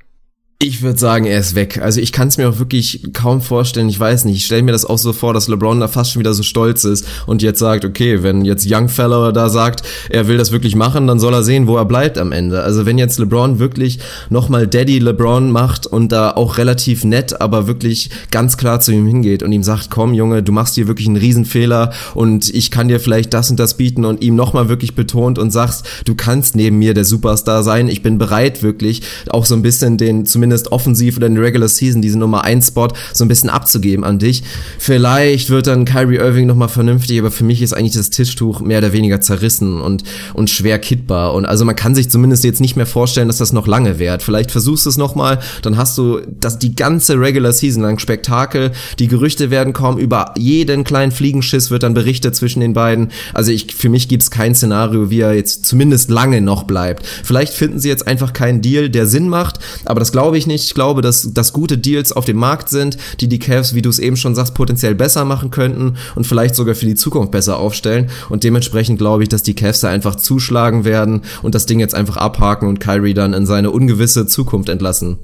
Ich würde sagen, er ist weg. Also ich kann es mir auch wirklich kaum vorstellen. Ich weiß nicht. Ich stelle mir das auch so vor, dass LeBron da fast schon wieder so stolz ist und jetzt sagt, okay, wenn jetzt Youngfellow da sagt, er will das wirklich machen, dann soll er sehen, wo er bleibt am Ende. Also wenn jetzt LeBron wirklich nochmal Daddy LeBron macht und da auch relativ nett, aber wirklich ganz klar zu ihm hingeht und ihm sagt, komm Junge, du machst hier wirklich einen Riesenfehler und ich kann dir vielleicht das und das bieten und ihm nochmal wirklich betont und sagst, du kannst neben mir der Superstar sein. Ich bin bereit wirklich auch so ein bisschen den zumindest zumindest offensiv oder in der Regular Season diesen Nummer 1 Spot so ein bisschen abzugeben an dich. Vielleicht wird dann Kyrie Irving nochmal vernünftig, aber für mich ist eigentlich das Tischtuch mehr oder weniger zerrissen und, und schwer kittbar. Und also man kann sich zumindest jetzt nicht mehr vorstellen, dass das noch lange währt. Vielleicht versuchst du es nochmal, dann hast du das die ganze Regular Season lang Spektakel. Die Gerüchte werden kommen, über jeden kleinen Fliegenschiss wird dann berichtet zwischen den beiden. Also ich, für mich gibt es kein Szenario, wie er jetzt zumindest lange noch bleibt. Vielleicht finden sie jetzt einfach keinen Deal, der Sinn macht, aber das glaube ich nicht. Ich glaube, dass, dass gute Deals auf dem Markt sind, die die Cavs, wie du es eben schon sagst, potenziell besser machen könnten und vielleicht sogar für die Zukunft besser aufstellen. Und dementsprechend glaube ich, dass die Cavs da einfach zuschlagen werden und das Ding jetzt einfach abhaken und Kyrie dann in seine ungewisse Zukunft entlassen.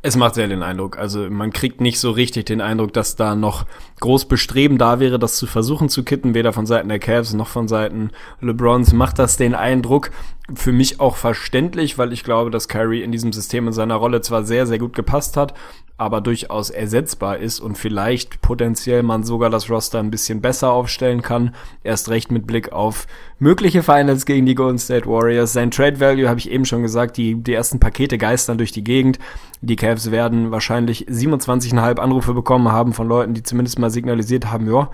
Es macht sehr den Eindruck. Also man kriegt nicht so richtig den Eindruck, dass da noch groß Bestreben da wäre, das zu versuchen zu kitten, weder von Seiten der Cavs noch von Seiten LeBrons. Macht das den Eindruck für mich auch verständlich, weil ich glaube, dass Kyrie in diesem System in seiner Rolle zwar sehr, sehr gut gepasst hat, aber durchaus ersetzbar ist und vielleicht potenziell man sogar das Roster ein bisschen besser aufstellen kann. Erst recht mit Blick auf mögliche Finals gegen die Golden State Warriors. Sein Trade Value habe ich eben schon gesagt, die, die ersten Pakete geistern durch die Gegend. Die Cavs werden wahrscheinlich 27,5 Anrufe bekommen haben von Leuten, die zumindest mal signalisiert haben, ja,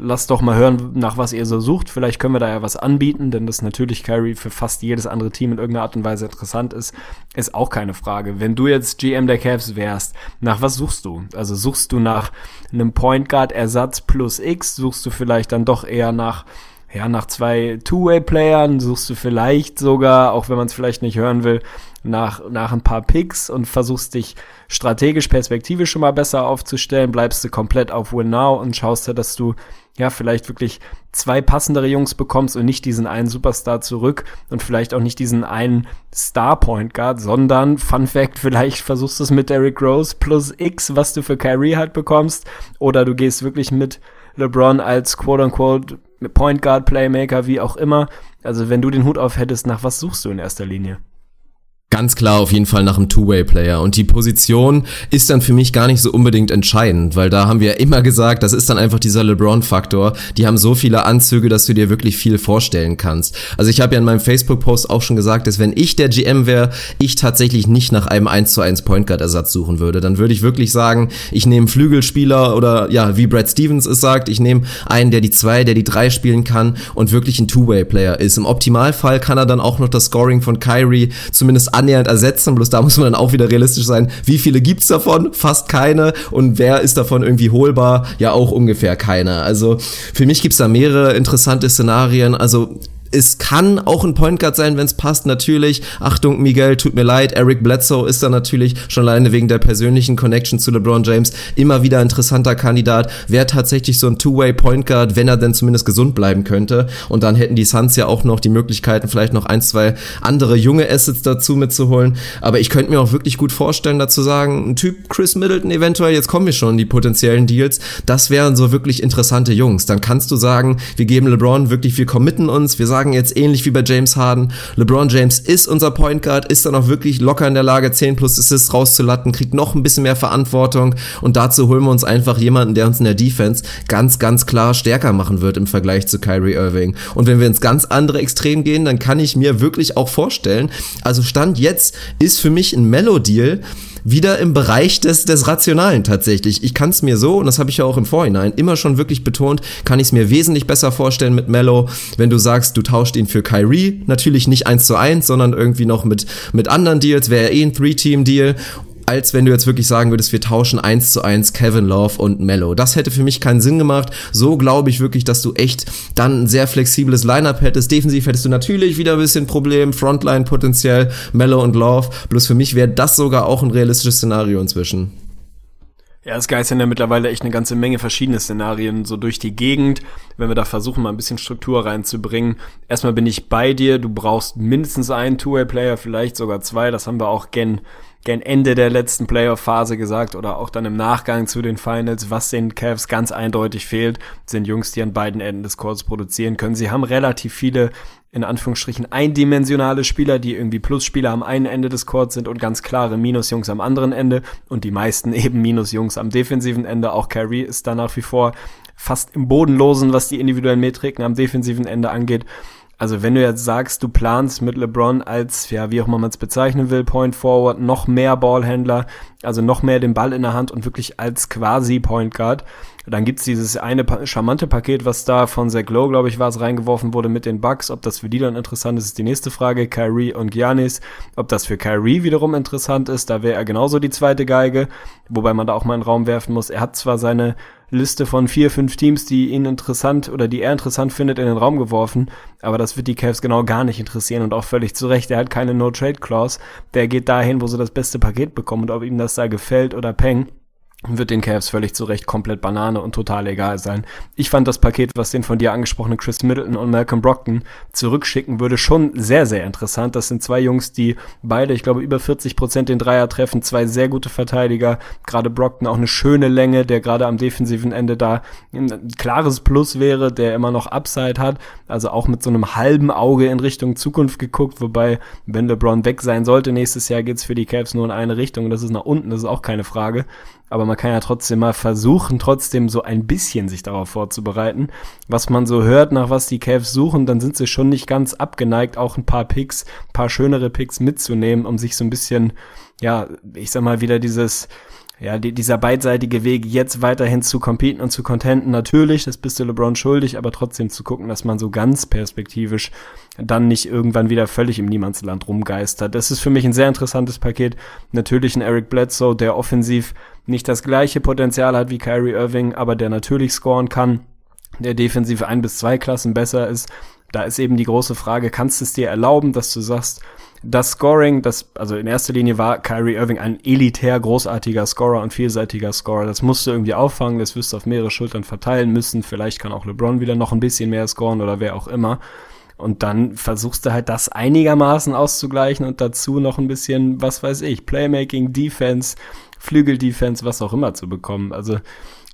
lasst doch mal hören, nach was ihr so sucht. Vielleicht können wir da ja was anbieten, denn das natürlich Kyrie für fast jedes andere Team in irgendeiner Art und Weise interessant ist, ist auch keine Frage. Wenn du jetzt GM der Cavs wärst, nach was suchst du? Also suchst du nach einem Point Guard Ersatz plus X? Suchst du vielleicht dann doch eher nach ja, nach zwei Two-Way-Playern suchst du vielleicht sogar, auch wenn man es vielleicht nicht hören will, nach, nach ein paar Picks und versuchst dich strategisch, perspektivisch schon mal besser aufzustellen, bleibst du komplett auf Win Now und schaust dir, dass du ja, vielleicht wirklich zwei passendere Jungs bekommst und nicht diesen einen Superstar zurück und vielleicht auch nicht diesen einen Star Point Guard, sondern Fun Fact, vielleicht versuchst du es mit Derrick Rose plus X, was du für Kyrie halt bekommst, oder du gehst wirklich mit LeBron als quote unquote Point Guard Playmaker, wie auch immer. Also wenn du den Hut auf hättest, nach was suchst du in erster Linie? Ganz klar auf jeden Fall nach einem Two-Way-Player. Und die Position ist dann für mich gar nicht so unbedingt entscheidend, weil da haben wir immer gesagt, das ist dann einfach dieser LeBron-Faktor. Die haben so viele Anzüge, dass du dir wirklich viel vorstellen kannst. Also ich habe ja in meinem Facebook-Post auch schon gesagt, dass wenn ich der GM wäre, ich tatsächlich nicht nach einem 1 zu 1 Point Guard-Ersatz suchen würde. Dann würde ich wirklich sagen, ich nehme Flügelspieler oder ja, wie Brad Stevens es sagt, ich nehme einen, der die zwei, der die drei spielen kann und wirklich ein Two-Way-Player ist. Im Optimalfall kann er dann auch noch das Scoring von Kyrie zumindest annähernd ersetzen. Bloß da muss man dann auch wieder realistisch sein. Wie viele gibt's davon? Fast keine. Und wer ist davon irgendwie holbar? Ja, auch ungefähr keiner. Also für mich gibt's da mehrere interessante Szenarien. Also es kann auch ein Point Guard sein, wenn es passt, natürlich. Achtung, Miguel, tut mir leid, Eric Bledsoe ist da natürlich schon alleine wegen der persönlichen Connection zu LeBron James immer wieder interessanter Kandidat. Wäre tatsächlich so ein Two-Way Point Guard, wenn er denn zumindest gesund bleiben könnte. Und dann hätten die Suns ja auch noch die Möglichkeiten, vielleicht noch ein, zwei andere junge Assets dazu mitzuholen. Aber ich könnte mir auch wirklich gut vorstellen, dazu sagen, ein Typ Chris Middleton eventuell, jetzt kommen wir schon die potenziellen Deals. Das wären so wirklich interessante Jungs. Dann kannst du sagen, wir geben LeBron wirklich, wir committen uns, wir sagen, sagen jetzt ähnlich wie bei James Harden, LeBron James ist unser Point Guard, ist dann auch wirklich locker in der Lage, 10 plus Assists rauszulatten, kriegt noch ein bisschen mehr Verantwortung und dazu holen wir uns einfach jemanden, der uns in der Defense ganz, ganz klar stärker machen wird im Vergleich zu Kyrie Irving. Und wenn wir ins ganz andere Extrem gehen, dann kann ich mir wirklich auch vorstellen, also Stand jetzt ist für mich ein Mellow-Deal, wieder im Bereich des, des Rationalen tatsächlich. Ich kann es mir so, und das habe ich ja auch im Vorhinein immer schon wirklich betont, kann ich es mir wesentlich besser vorstellen mit Mello, wenn du sagst, du tauscht ihn für Kyrie, natürlich nicht eins zu eins, sondern irgendwie noch mit, mit anderen Deals, wäre eh ein Three-Team-Deal als wenn du jetzt wirklich sagen würdest, wir tauschen eins zu eins Kevin Love und Mello. Das hätte für mich keinen Sinn gemacht. So glaube ich wirklich, dass du echt dann ein sehr flexibles Lineup hättest. Defensiv hättest du natürlich wieder ein bisschen Problem, Frontline potenziell, Mello und Love. Bloß für mich wäre das sogar auch ein realistisches Szenario inzwischen. Ja, es geistern ja mittlerweile echt eine ganze Menge verschiedene Szenarien so durch die Gegend, wenn wir da versuchen, mal ein bisschen Struktur reinzubringen. Erstmal bin ich bei dir, du brauchst mindestens einen Two-Way-Player, vielleicht sogar zwei, das haben wir auch gen gern Ende der letzten Playoff-Phase gesagt oder auch dann im Nachgang zu den Finals, was den Cavs ganz eindeutig fehlt, sind Jungs, die an beiden Enden des Courts produzieren können. Sie haben relativ viele in Anführungsstrichen eindimensionale Spieler, die irgendwie Plusspieler am einen Ende des Courts sind und ganz klare Minusjungs am anderen Ende und die meisten eben Minusjungs am defensiven Ende. Auch Kyrie ist da nach wie vor fast im Bodenlosen, was die individuellen Metriken am defensiven Ende angeht. Also wenn du jetzt sagst, du planst mit LeBron als, ja, wie auch immer man es bezeichnen will, Point Forward, noch mehr Ballhändler, also noch mehr den Ball in der Hand und wirklich als quasi Point Guard, dann gibt's dieses eine charmante Paket, was da von Zach Lowe, glaube ich, war es, reingeworfen wurde mit den Bugs. Ob das für die dann interessant ist, ist die nächste Frage. Kyrie und Giannis. Ob das für Kyrie wiederum interessant ist, da wäre er genauso die zweite Geige. Wobei man da auch mal einen Raum werfen muss. Er hat zwar seine Liste von vier, fünf Teams, die ihn interessant oder die er interessant findet, in den Raum geworfen. Aber das wird die Cavs genau gar nicht interessieren und auch völlig zu Recht. Er hat keine No-Trade-Clause. Der geht dahin, wo sie das beste Paket bekommen und ob ihm das da gefällt oder peng wird den Cavs völlig zu Recht komplett Banane und total egal sein. Ich fand das Paket, was den von dir angesprochenen Chris Middleton und Malcolm Brockton zurückschicken würde, schon sehr, sehr interessant. Das sind zwei Jungs, die beide, ich glaube, über 40 Prozent den Dreier treffen, zwei sehr gute Verteidiger. Gerade Brockton auch eine schöne Länge, der gerade am defensiven Ende da ein klares Plus wäre, der immer noch Upside hat. Also auch mit so einem halben Auge in Richtung Zukunft geguckt, wobei, wenn LeBron weg sein sollte, nächstes Jahr geht's für die Cavs nur in eine Richtung. Das ist nach unten, das ist auch keine Frage aber man kann ja trotzdem mal versuchen, trotzdem so ein bisschen sich darauf vorzubereiten. Was man so hört, nach was die Cavs suchen, dann sind sie schon nicht ganz abgeneigt, auch ein paar Picks, paar schönere Picks mitzunehmen, um sich so ein bisschen, ja, ich sag mal wieder dieses, ja, die, dieser beidseitige Weg jetzt weiterhin zu competen und zu contenten, natürlich, das bist du LeBron schuldig, aber trotzdem zu gucken, dass man so ganz perspektivisch dann nicht irgendwann wieder völlig im Niemandsland rumgeistert. Das ist für mich ein sehr interessantes Paket. Natürlich ein Eric Bledsoe, der offensiv nicht das gleiche Potenzial hat wie Kyrie Irving, aber der natürlich scoren kann, der defensiv ein bis zwei Klassen besser ist. Da ist eben die große Frage, kannst du es dir erlauben, dass du sagst, das Scoring, das, also in erster Linie war Kyrie Irving ein elitär großartiger Scorer und vielseitiger Scorer. Das musst du irgendwie auffangen, das wirst du auf mehrere Schultern verteilen müssen. Vielleicht kann auch LeBron wieder noch ein bisschen mehr scoren oder wer auch immer. Und dann versuchst du halt das einigermaßen auszugleichen und dazu noch ein bisschen, was weiß ich, Playmaking, Defense, Flügeldefense, was auch immer zu bekommen. Also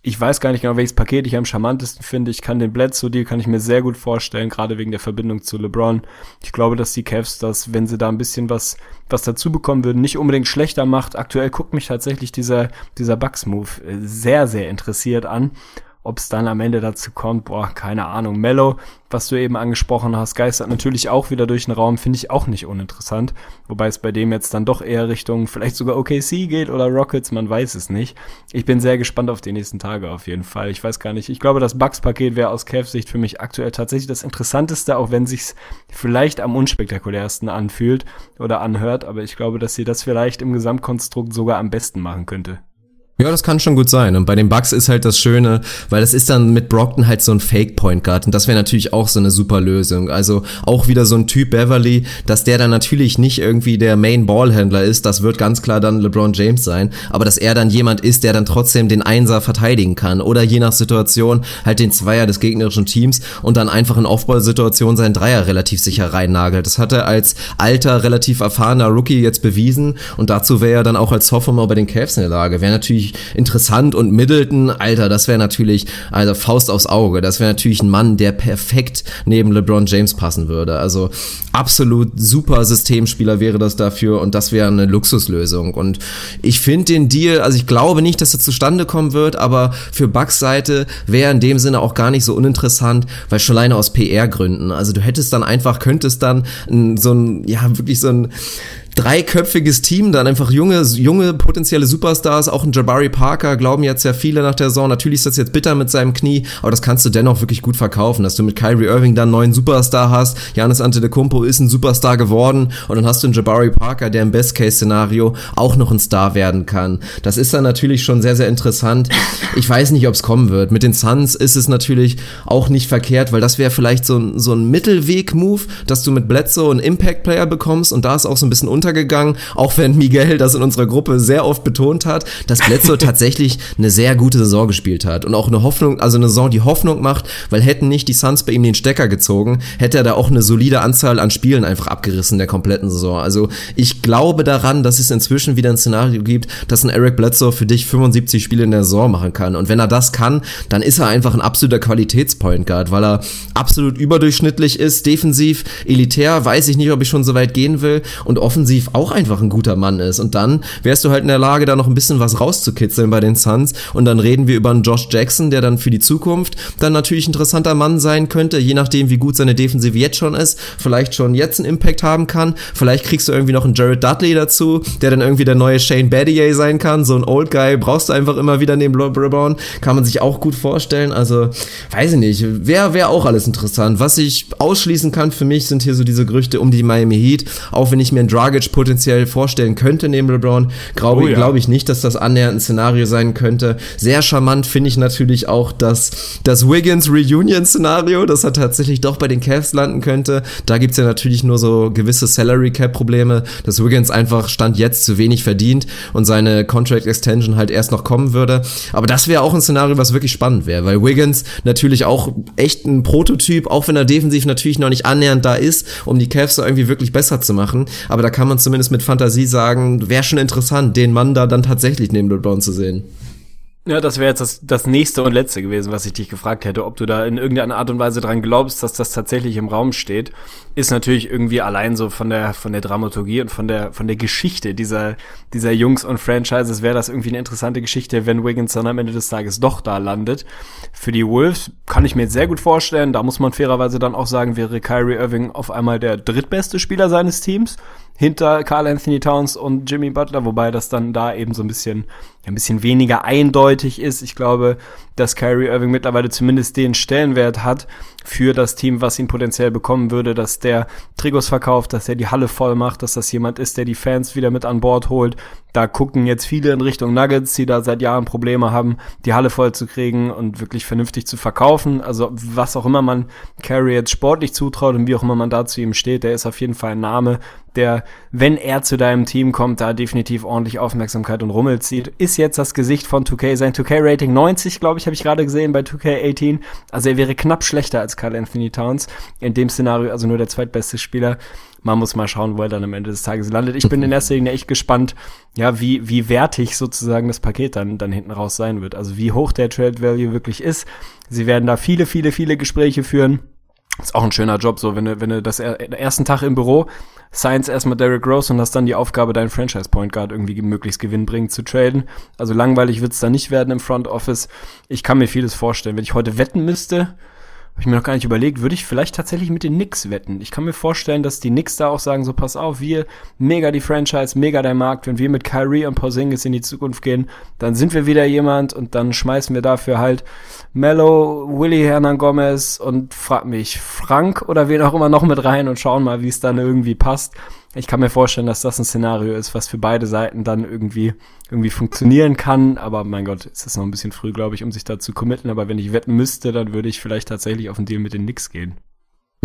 ich weiß gar nicht genau, welches Paket ich am charmantesten finde. Ich kann den Bledsoe-Deal, kann ich mir sehr gut vorstellen, gerade wegen der Verbindung zu LeBron. Ich glaube, dass die Cavs das, wenn sie da ein bisschen was, was dazu bekommen würden, nicht unbedingt schlechter macht. Aktuell guckt mich tatsächlich dieser, dieser Bucks-Move sehr, sehr interessiert an. Ob es dann am Ende dazu kommt, boah, keine Ahnung. Mellow, was du eben angesprochen hast, geistert natürlich auch wieder durch den Raum, finde ich auch nicht uninteressant. Wobei es bei dem jetzt dann doch eher Richtung vielleicht sogar OKC geht oder Rockets, man weiß es nicht. Ich bin sehr gespannt auf die nächsten Tage auf jeden Fall. Ich weiß gar nicht. Ich glaube, das Bugs-Paket wäre aus Cavs-Sicht für mich aktuell tatsächlich das Interessanteste, auch wenn sich's vielleicht am unspektakulärsten anfühlt oder anhört. Aber ich glaube, dass sie das vielleicht im Gesamtkonstrukt sogar am besten machen könnte. Ja, das kann schon gut sein. Und bei den Bugs ist halt das Schöne, weil das ist dann mit Brockton halt so ein Fake Point Guard. Und das wäre natürlich auch so eine super Lösung. Also auch wieder so ein Typ Beverly, dass der dann natürlich nicht irgendwie der Main Ballhändler ist. Das wird ganz klar dann LeBron James sein. Aber dass er dann jemand ist, der dann trotzdem den Einser verteidigen kann. Oder je nach Situation halt den Zweier des gegnerischen Teams und dann einfach in Aufbausituation seinen Dreier relativ sicher reinnagelt. Das hat er als alter, relativ erfahrener Rookie jetzt bewiesen. Und dazu wäre er dann auch als Sophomore bei den Cavs in der Lage. Wäre natürlich interessant und Middleton, Alter, das wäre natürlich, also Faust aufs Auge, das wäre natürlich ein Mann, der perfekt neben LeBron James passen würde. Also absolut super Systemspieler wäre das dafür und das wäre eine Luxuslösung. Und ich finde den Deal, also ich glaube nicht, dass er zustande kommen wird, aber für Bucks Seite wäre in dem Sinne auch gar nicht so uninteressant, weil schon alleine aus PR-Gründen. Also du hättest dann einfach, könntest dann so ein, ja, wirklich so ein dreiköpfiges Team, dann einfach junge, junge potenzielle Superstars, auch ein Jabari Parker, glauben jetzt ja viele nach der Saison. Natürlich ist das jetzt bitter mit seinem Knie, aber das kannst du dennoch wirklich gut verkaufen, dass du mit Kyrie Irving dann einen neuen Superstar hast. Janis Antetokounmpo ist ein Superstar geworden und dann hast du einen Jabari Parker, der im Best-Case-Szenario auch noch ein Star werden kann. Das ist dann natürlich schon sehr, sehr interessant. Ich weiß nicht, ob es kommen wird. Mit den Suns ist es natürlich auch nicht verkehrt, weil das wäre vielleicht so ein, so ein Mittelweg-Move, dass du mit Bledsoe einen Impact-Player bekommst und da ist auch so ein bisschen unter untergegangen, auch wenn Miguel das in unserer Gruppe sehr oft betont hat, dass Bledsoe tatsächlich eine sehr gute Saison gespielt hat und auch eine Hoffnung, also eine Saison, die Hoffnung macht, weil hätten nicht die Suns bei ihm den Stecker gezogen, hätte er da auch eine solide Anzahl an Spielen einfach abgerissen der kompletten Saison. Also ich glaube daran, dass es inzwischen wieder ein Szenario gibt, dass ein Eric Bledsoe für dich 75 Spiele in der Saison machen kann und wenn er das kann, dann ist er einfach ein absoluter Qualitätspoint Guard, weil er absolut überdurchschnittlich ist, defensiv, elitär, weiß ich nicht, ob ich schon so weit gehen will und offensiv offensiv auch einfach ein guter Mann ist. Und dann wärst du halt in der Lage, da noch ein bisschen was rauszukitzeln bei den Suns. Und dann reden wir über einen Josh Jackson, der dann für die Zukunft dann natürlich interessanter Mann sein könnte, je nachdem, wie gut seine Defensive jetzt schon ist. Vielleicht schon jetzt einen Impact haben kann. Vielleicht kriegst du irgendwie noch einen Jared Dudley dazu, der dann irgendwie der neue Shane Battier sein kann. So ein Old Guy brauchst du einfach immer wieder neben LeBron. Kann man sich auch gut vorstellen. Also, weiß ich nicht. Wäre wär auch alles interessant. Was ich ausschließen kann für mich sind hier so diese Gerüchte um die Miami Heat. Auch wenn ich mir einen Dragic potenziell vorstellen könnte neben LeBron, glaube oh, ja. glaub ich nicht, dass das annähernd ein Szenario sein könnte. Sehr charmant finde ich natürlich auch das, das Wiggins Reunion Szenario, das hat tatsächlich doch bei den Cavs landen könnte. Da gibt's ja natürlich nur so gewisse Salary Cap Probleme, dass Wiggins einfach Stand jetzt zu wenig verdient und seine Contract Extension halt erst noch kommen würde. Aber das wäre auch ein Szenario, was wirklich spannend wäre, weil Wiggins natürlich auch echt ein Prototyp, auch wenn er defensiv natürlich noch nicht annähernd da ist, um die Cavs irgendwie wirklich besser zu machen. Aber da kann man zumindest mit Fantasie sagen, wäre schon interessant, den Mann da dann tatsächlich neben LeBron zu sehen. Ja, das wäre jetzt das, das nächste und letzte gewesen, was ich dich gefragt hätte, ob du da in irgendeiner Art und Weise dran glaubst, dass das tatsächlich im Raum steht, ist natürlich irgendwie allein so von der von der Dramaturgie und von der von der Geschichte dieser dieser Jungs und Franchises wäre das irgendwie eine interessante Geschichte, wenn Wiggins dann am Ende des Tages doch da landet. Für die Wolves kann ich mir jetzt sehr gut vorstellen, da muss man fairerweise dann auch sagen, wäre Kyrie Irving auf einmal der drittbeste Spieler seines Teams hinter Carl Anthony Towns und Jimmy Butler, wobei das dann da eben so ein bisschen, ein bisschen weniger eindeutig ist. Ich glaube, dass Kyrie Irving mittlerweile zumindest den Stellenwert hat für das Team, was ihn potenziell bekommen würde, dass der Trigos verkauft, dass er die Halle voll macht, dass das jemand ist, der die Fans wieder mit an Bord holt. Da gucken jetzt viele in Richtung Nuggets, die da seit Jahren Probleme haben, die Halle voll zu kriegen und wirklich vernünftig zu verkaufen. Also was auch immer man Kyrie jetzt sportlich zutraut und wie auch immer man da ihm steht, der ist auf jeden Fall ein Name, der, wenn er zu deinem Team kommt, da definitiv ordentlich Aufmerksamkeit und Rummel zieht. Ist jetzt das Gesicht von 2K. Sein 2K-Rating 90, glaube ich, habe ich gerade gesehen bei 2K18. Also er wäre knapp schlechter als Carl Anthony Towns. In dem Szenario also nur der zweitbeste Spieler. Man muss mal schauen, wo er dann am Ende des Tages landet. Ich bin in erster Linie echt gespannt, ja, wie, wie wertig sozusagen das Paket dann, dann hinten raus sein wird. Also wie hoch der Trade Value wirklich ist. Sie werden da viele, viele, viele Gespräche führen. Ist auch ein schöner Job, so wenn du, wenn du das er, ersten Tag im Büro Science erstmal Derrick Rose und hast dann die Aufgabe, deinen Franchise Point Guard irgendwie möglichst gewinnbringend zu traden. Also langweilig wird's da nicht werden im Front Office. Ich kann mir vieles vorstellen. Wenn ich heute wetten müsste, habe ich mir noch gar nicht überlegt, würde ich vielleicht tatsächlich mit den Knicks wetten. Ich kann mir vorstellen, dass die Knicks da auch sagen, so pass auf, wir, mega die Franchise, mega der Markt, wenn wir mit Kyrie und Porzingis in die Zukunft gehen, dann sind wir wieder jemand und dann schmeißen wir dafür halt Mello, Willy Hernan Gomez und frag mich, Frank oder wen auch immer noch mit rein und schauen mal, wie es dann irgendwie passt ich kann mir vorstellen, dass das ein Szenario ist, was für beide Seiten dann irgendwie, irgendwie funktionieren kann. Aber mein Gott, ist noch ein bisschen früh, glaube ich, um sich da zu committen. Aber wenn ich wetten müsste, dann würde ich vielleicht tatsächlich auf einen Deal mit den Knicks gehen.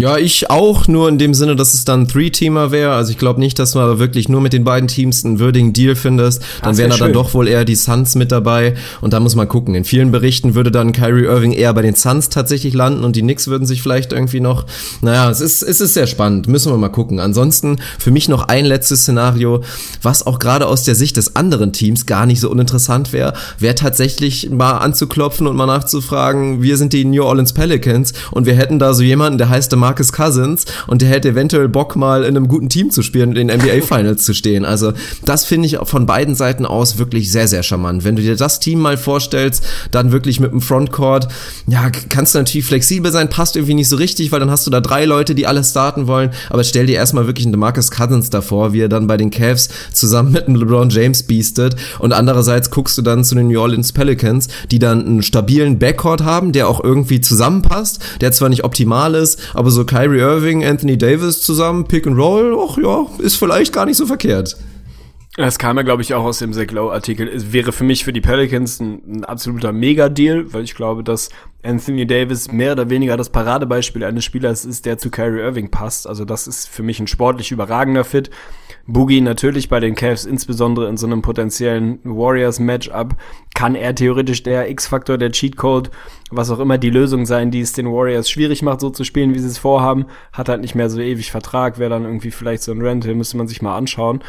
Ja, ich auch, nur in dem Sinne, dass es dann ein Three-Teamer wäre. Also ich glaube nicht, dass man wirklich nur mit den beiden Teams einen würdigen Deal findest. Dann wären da dann doch wohl eher die Suns mit dabei. Und da muss man gucken. In vielen Berichten würde dann Kyrie Irving eher bei den Suns tatsächlich landen und die Knicks würden sich vielleicht irgendwie noch. Naja, es ist, es ist sehr spannend. Müssen wir mal gucken. Ansonsten für mich noch ein letztes Szenario, was auch gerade aus der Sicht des anderen Teams gar nicht so uninteressant wäre, wäre tatsächlich mal anzuklopfen und mal nachzufragen, wir sind die New Orleans Pelicans und wir hätten da so jemanden, der heißt Marcus Cousins und der hätte eventuell Bock mal in einem guten Team zu spielen und in den NBA Finals zu stehen. Also das finde ich von beiden Seiten aus wirklich sehr, sehr charmant. Wenn du dir das Team mal vorstellst, dann wirklich mit dem Frontcourt, ja, kannst du natürlich flexibel sein, passt irgendwie nicht so richtig, weil dann hast du da drei Leute, die alles starten wollen, aber stell dir erstmal wirklich einen Marcus Cousins davor, wie er dann bei den Cavs zusammen mit einem LeBron James beastet und andererseits guckst du dann zu den New Orleans Pelicans, die dann einen stabilen Backcourt haben, der auch irgendwie zusammenpasst, der zwar nicht optimal ist, aber so Kyrie Irving, Anthony Davis zusammen, Pick and Roll, ach ja, ist vielleicht gar nicht so verkehrt. Das kam ja, glaube ich, auch aus dem Zach Lowe-Artikel. Es wäre für mich für die Pelicans ein, ein absoluter Mega-Deal, weil ich glaube, dass Anthony Davis mehr oder weniger das Paradebeispiel eines Spielers ist, der zu Kyrie Irving passt. Also das ist für mich ein sportlich überragender Fit. Boogie natürlich bei den Cavs, insbesondere in so einem potenziellen Warriors-Matchup, kann er theoretisch der X-Faktor, der Cheatcode, was auch immer die Lösung sein, die es den Warriors schwierig macht, so zu spielen, wie sie es vorhaben. Hat halt nicht mehr so ewig Vertrag, wäre dann irgendwie vielleicht so ein Rental, müsste man sich mal anschauen.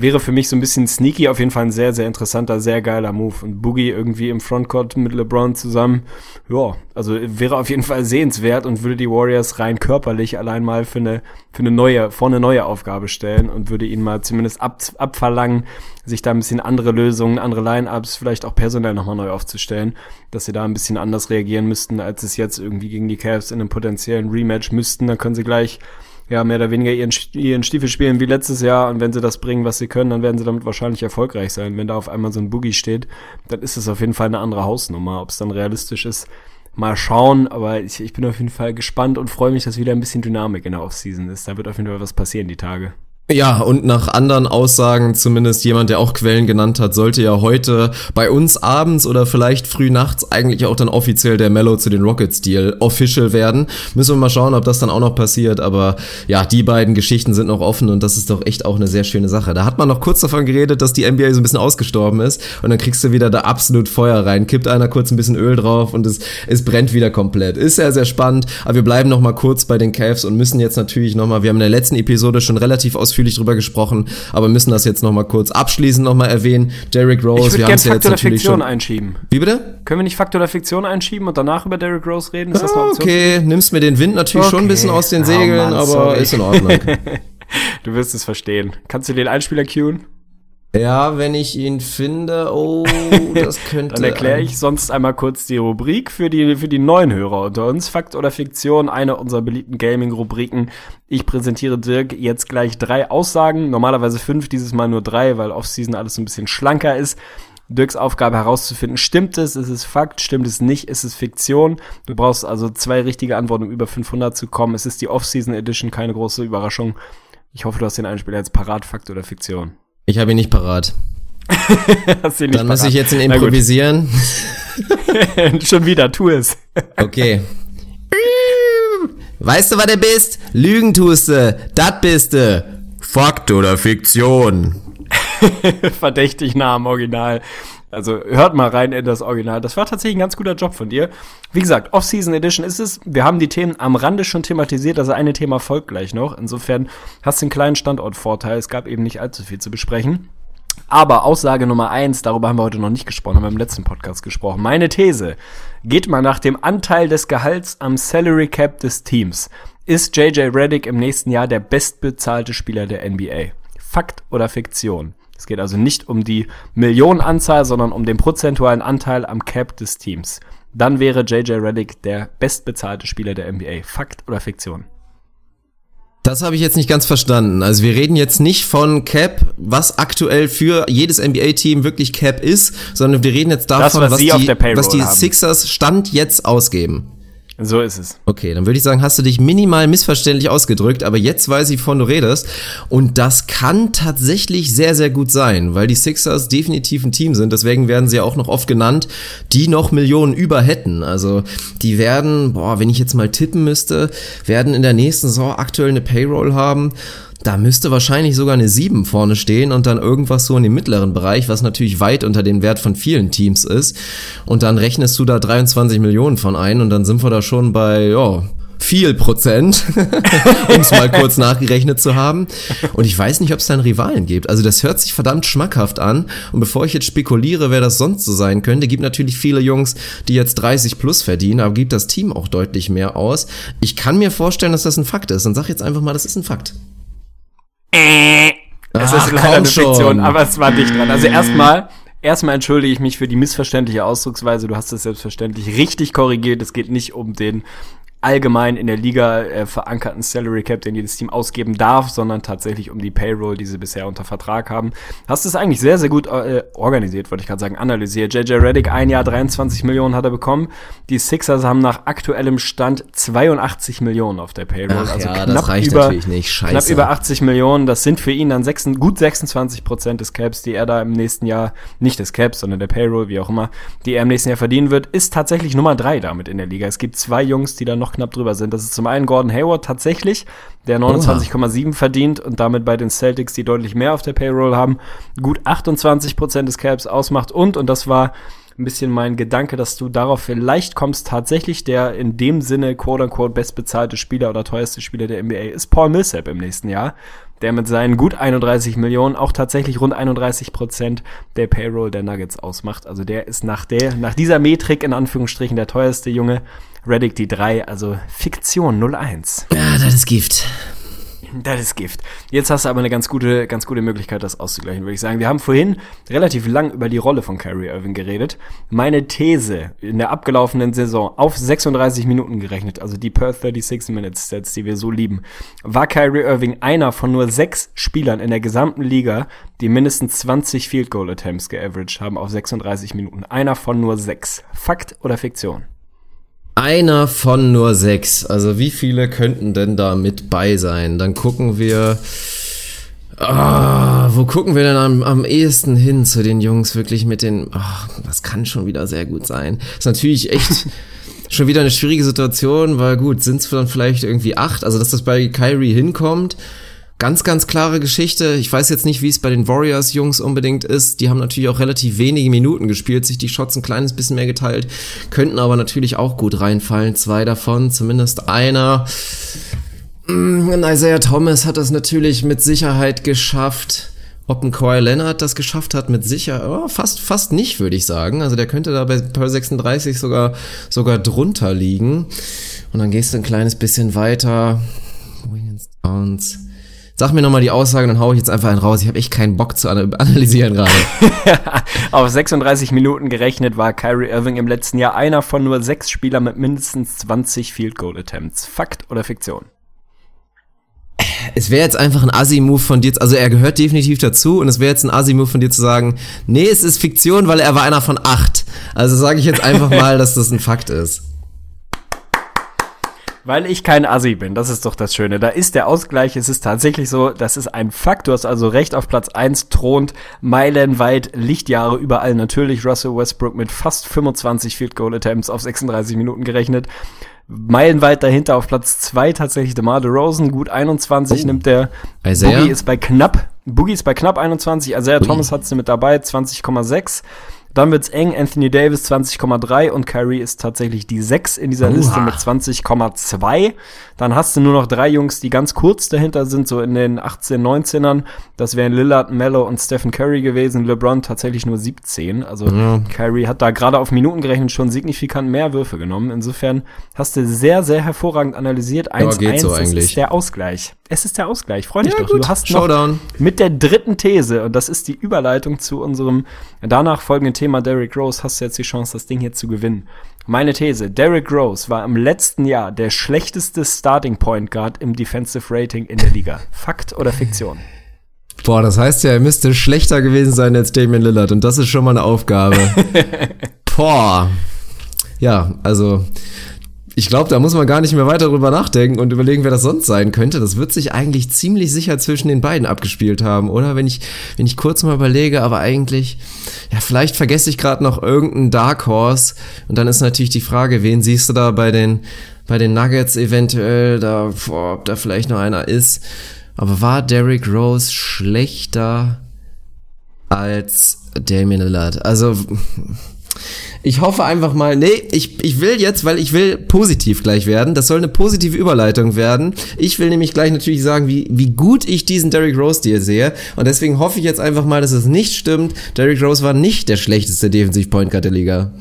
Wäre für mich so ein bisschen sneaky, auf jeden Fall ein sehr, sehr interessanter, sehr geiler Move. Und Boogie irgendwie im Frontcourt mit LeBron zusammen, ja, also wäre auf jeden Fall sehenswert und würde die Warriors rein körperlich allein mal für eine, für eine neue, vor eine neue Aufgabe stellen und würde ihnen mal zumindest ab, abverlangen, sich da ein bisschen andere Lösungen, andere Line-Ups, vielleicht auch personell nochmal neu aufzustellen, dass sie da ein bisschen anders reagieren müssten, als es jetzt irgendwie gegen die Cavs in einem potenziellen Rematch müssten. Dann können sie gleich ja, mehr oder weniger ihren, ihren Stiefel spielen wie letztes Jahr und wenn sie das bringen, was sie können, dann werden sie damit wahrscheinlich erfolgreich sein. Wenn da auf einmal so ein Boogie steht, dann ist es auf jeden Fall eine andere Hausnummer. Ob es dann realistisch ist, mal schauen, aber ich, ich bin auf jeden Fall gespannt und freue mich, dass wieder ein bisschen Dynamik in der Offseason ist. Da wird auf jeden Fall was passieren die Tage. Ja, und nach anderen Aussagen, zumindest jemand, der auch Quellen genannt hat, sollte ja heute bei uns abends oder vielleicht früh nachts eigentlich auch dann offiziell der Mellow zu den Rockets Deal official werden. Müssen wir mal schauen, ob das dann auch noch passiert, aber ja, die beiden Geschichten sind noch offen und das ist doch echt auch eine sehr schöne Sache. Da hat man noch kurz davon geredet, dass die NBA so ein bisschen ausgestorben ist und dann kriegst du wieder da absolut Feuer rein, kippt einer kurz ein bisschen Öl drauf und es, es brennt wieder komplett. Ist sehr, sehr spannend, aber wir bleiben noch mal kurz bei den Cavs und müssen jetzt natürlich noch mal, wir haben in der letzten Episode schon relativ ausführlich ausführlich drüber gesprochen, aber müssen das jetzt nochmal kurz abschließend nochmal erwähnen. Derrick Rose, wir haben es ja jetzt natürlich Fiktion schon. einschieben. Wie bitte? Können wir nicht Faktor der Fiktion einschieben und danach über Derrick Rose reden? Ist das eine Option? Okay, nimmst mir den Wind natürlich okay. schon ein bisschen aus den Segeln, oh Mann, aber sorry. ist in Ordnung. du wirst es verstehen. Kannst du den Einspieler cueen? Ja, wenn ich ihn finde, oh, das könnte. Dann erkläre ich sonst einmal kurz die Rubrik für die, für die neuen Hörer unter uns. Fakt oder Fiktion, eine unserer beliebten Gaming-Rubriken. Ich präsentiere Dirk jetzt gleich drei Aussagen, normalerweise fünf, dieses Mal nur drei, weil Offseason alles ein bisschen schlanker ist. Dirks Aufgabe herauszufinden, stimmt es, ist es Fakt, stimmt es nicht, ist es Fiktion. Du brauchst also zwei richtige Antworten, um über 500 zu kommen. Es ist die Off-Season Edition, keine große Überraschung. Ich hoffe, du hast den Einspieler jetzt parat, Fakt oder Fiktion. Ich habe ihn nicht parat. Hast ihn nicht Dann parat. muss ich jetzt ihn improvisieren. Schon wieder, tu es. okay. Weißt du, was du bist? Lügen tust du. Dat bist du. Fakt oder Fiktion? Verdächtig nah am Original. Also hört mal rein in das Original. Das war tatsächlich ein ganz guter Job von dir. Wie gesagt, Off-Season Edition ist es. Wir haben die Themen am Rande schon thematisiert. Also eine Thema folgt gleich noch. Insofern hast du einen kleinen Standortvorteil. Es gab eben nicht allzu viel zu besprechen. Aber Aussage Nummer eins, darüber haben wir heute noch nicht gesprochen, haben wir im letzten Podcast gesprochen. Meine These, geht mal nach dem Anteil des Gehalts am Salary Cap des Teams. Ist JJ Reddick im nächsten Jahr der bestbezahlte Spieler der NBA? Fakt oder Fiktion? Es geht also nicht um die Millionenanzahl, sondern um den prozentualen Anteil am Cap des Teams. Dann wäre JJ Reddick der bestbezahlte Spieler der NBA. Fakt oder Fiktion? Das habe ich jetzt nicht ganz verstanden. Also wir reden jetzt nicht von Cap, was aktuell für jedes NBA-Team wirklich Cap ist, sondern wir reden jetzt davon, das, was, was, die, was die Sixers Stand jetzt ausgeben. So ist es. Okay, dann würde ich sagen, hast du dich minimal missverständlich ausgedrückt, aber jetzt weiß ich, wovon du redest. Und das kann tatsächlich sehr, sehr gut sein, weil die Sixers definitiv ein Team sind. Deswegen werden sie auch noch oft genannt, die noch Millionen über hätten. Also die werden, boah, wenn ich jetzt mal tippen müsste, werden in der nächsten Saison aktuell eine Payroll haben da müsste wahrscheinlich sogar eine 7 vorne stehen und dann irgendwas so in dem mittleren Bereich, was natürlich weit unter den Wert von vielen Teams ist. Und dann rechnest du da 23 Millionen von ein und dann sind wir da schon bei, ja, viel Prozent, um es mal kurz nachgerechnet zu haben. Und ich weiß nicht, ob es da einen Rivalen gibt. Also das hört sich verdammt schmackhaft an. Und bevor ich jetzt spekuliere, wer das sonst so sein könnte, gibt natürlich viele Jungs, die jetzt 30 plus verdienen, aber gibt das Team auch deutlich mehr aus. Ich kann mir vorstellen, dass das ein Fakt ist. Und sag jetzt einfach mal, das ist ein Fakt. Äh, es Ach, ist leider eine Fiktion, aber es war dicht dran. Also erstmal, erstmal entschuldige ich mich für die missverständliche Ausdrucksweise. Du hast es selbstverständlich richtig korrigiert. Es geht nicht um den allgemein in der Liga äh, verankerten Salary Cap, den jedes Team ausgeben darf, sondern tatsächlich um die Payroll, die sie bisher unter Vertrag haben. Hast es eigentlich sehr, sehr gut äh, organisiert, wollte ich gerade sagen, analysiert. JJ Reddick, ein Jahr 23 Millionen hat er bekommen. Die Sixers haben nach aktuellem Stand 82 Millionen auf der Payroll. Ach also ja, knapp über, knapp über 80 Millionen. Das sind für ihn dann 6, gut 26 Prozent des Caps, die er da im nächsten Jahr, nicht des Caps, sondern der Payroll, wie auch immer, die er im nächsten Jahr verdienen wird, ist tatsächlich Nummer drei damit in der Liga. Es gibt zwei Jungs, die noch noch knapp drüber sind. Das ist zum einen Gordon Hayward tatsächlich, der 29,7 verdient und damit bei den Celtics, die deutlich mehr auf der Payroll haben, gut 28 Prozent des Caps ausmacht und, und das war ein bisschen mein Gedanke, dass du darauf vielleicht kommst, tatsächlich der in dem Sinne quote-unquote bestbezahlte Spieler oder teuerste Spieler der NBA ist Paul Millsap im nächsten Jahr. Der mit seinen gut 31 Millionen auch tatsächlich rund 31 Prozent der Payroll der Nuggets ausmacht. Also der ist nach der, nach dieser Metrik in Anführungsstrichen der teuerste Junge. Reddick die 3, also Fiktion 01. Ja, das ist Gift. Das ist Gift. Jetzt hast du aber eine ganz gute, ganz gute Möglichkeit, das auszugleichen, würde ich sagen. Wir haben vorhin relativ lang über die Rolle von Kyrie Irving geredet. Meine These in der abgelaufenen Saison auf 36 Minuten gerechnet, also die per 36 Minutes Sets, die wir so lieben, war Kyrie Irving einer von nur sechs Spielern in der gesamten Liga, die mindestens 20 Field Goal Attempts geaveraged haben auf 36 Minuten. Einer von nur sechs. Fakt oder Fiktion? Einer von nur sechs. Also wie viele könnten denn da mit bei sein? Dann gucken wir. Ah, wo gucken wir denn am, am ehesten hin zu den Jungs wirklich mit den. Ach, das kann schon wieder sehr gut sein. Ist natürlich echt schon wieder eine schwierige Situation, weil gut, sind es dann vielleicht irgendwie acht. Also dass das bei Kyrie hinkommt. Ganz, ganz klare Geschichte. Ich weiß jetzt nicht, wie es bei den Warriors-Jungs unbedingt ist. Die haben natürlich auch relativ wenige Minuten gespielt, sich die Shots ein kleines bisschen mehr geteilt, könnten aber natürlich auch gut reinfallen. Zwei davon, zumindest einer. Mm, Isaiah Thomas hat das natürlich mit Sicherheit geschafft. Ob ein Kawhi Leonard das geschafft hat, mit sicher, oh, fast, fast nicht, würde ich sagen. Also der könnte da bei per 36 sogar, sogar drunter liegen. Und dann gehst du ein kleines bisschen weiter. Wiggins, Downs. Sag mir nochmal die Aussage, dann hau ich jetzt einfach einen raus. Ich habe echt keinen Bock zu analysieren gerade. Auf 36 Minuten gerechnet war Kyrie Irving im letzten Jahr einer von nur sechs Spielern mit mindestens 20 Field Goal Attempts. Fakt oder Fiktion? Es wäre jetzt einfach ein Assi-Move von dir, also er gehört definitiv dazu und es wäre jetzt ein Assi-Move von dir zu sagen, nee, es ist Fiktion, weil er war einer von acht. Also sage ich jetzt einfach mal, dass das ein Fakt ist. Weil ich kein Assi bin, das ist doch das Schöne. Da ist der Ausgleich, es ist tatsächlich so, das ist ein Fakt. Du hast also recht, auf Platz 1 thront meilenweit Lichtjahre überall natürlich Russell Westbrook mit fast 25 Field Goal Attempts auf 36 Minuten gerechnet. Meilenweit dahinter auf Platz 2 tatsächlich DeMar DeRozan, gut 21 oh. nimmt der. Isaiah? Boogie ist bei knapp, Boogie ist bei knapp 21, Isaiah Ui. Thomas hat sie mit dabei, 20,6. Dann wird's eng. Anthony Davis 20,3 und Kyrie ist tatsächlich die 6 in dieser Uha. Liste mit 20,2. Dann hast du nur noch drei Jungs, die ganz kurz dahinter sind, so in den 18, 19ern. Das wären Lillard, Mello und Stephen Curry gewesen. LeBron tatsächlich nur 17. Also ja. Curry hat da gerade auf Minuten gerechnet schon signifikant mehr Würfe genommen. Insofern hast du sehr, sehr hervorragend analysiert. 1-1 ja, so ist der Ausgleich. Es ist der Ausgleich. Freu dich ja, doch. Gut. Du hast Showdown. noch mit der dritten These, und das ist die Überleitung zu unserem danach folgenden Thema Derrick Rose, hast du jetzt die Chance, das Ding hier zu gewinnen. Meine These, Derrick Rose war im letzten Jahr der schlechteste Starting Point Guard im Defensive Rating in der Liga. Fakt oder Fiktion? Boah, das heißt ja, er müsste schlechter gewesen sein als Damian Lillard und das ist schon mal eine Aufgabe. Boah. Ja, also ich glaube, da muss man gar nicht mehr weiter drüber nachdenken und überlegen, wer das sonst sein könnte. Das wird sich eigentlich ziemlich sicher zwischen den beiden abgespielt haben, oder? Wenn ich, wenn ich kurz mal überlege, aber eigentlich, ja, vielleicht vergesse ich gerade noch irgendeinen Dark Horse. Und dann ist natürlich die Frage, wen siehst du da bei den, bei den Nuggets eventuell, da, boah, ob da vielleicht noch einer ist. Aber war Derrick Rose schlechter als Damian Lillard? Also, ich hoffe einfach mal, nee, ich, ich will jetzt, weil ich will positiv gleich werden. Das soll eine positive Überleitung werden. Ich will nämlich gleich natürlich sagen, wie, wie gut ich diesen Derrick Rose dir sehe. Und deswegen hoffe ich jetzt einfach mal, dass es nicht stimmt. Derrick Rose war nicht der schlechteste Defensive Point Guard der Liga.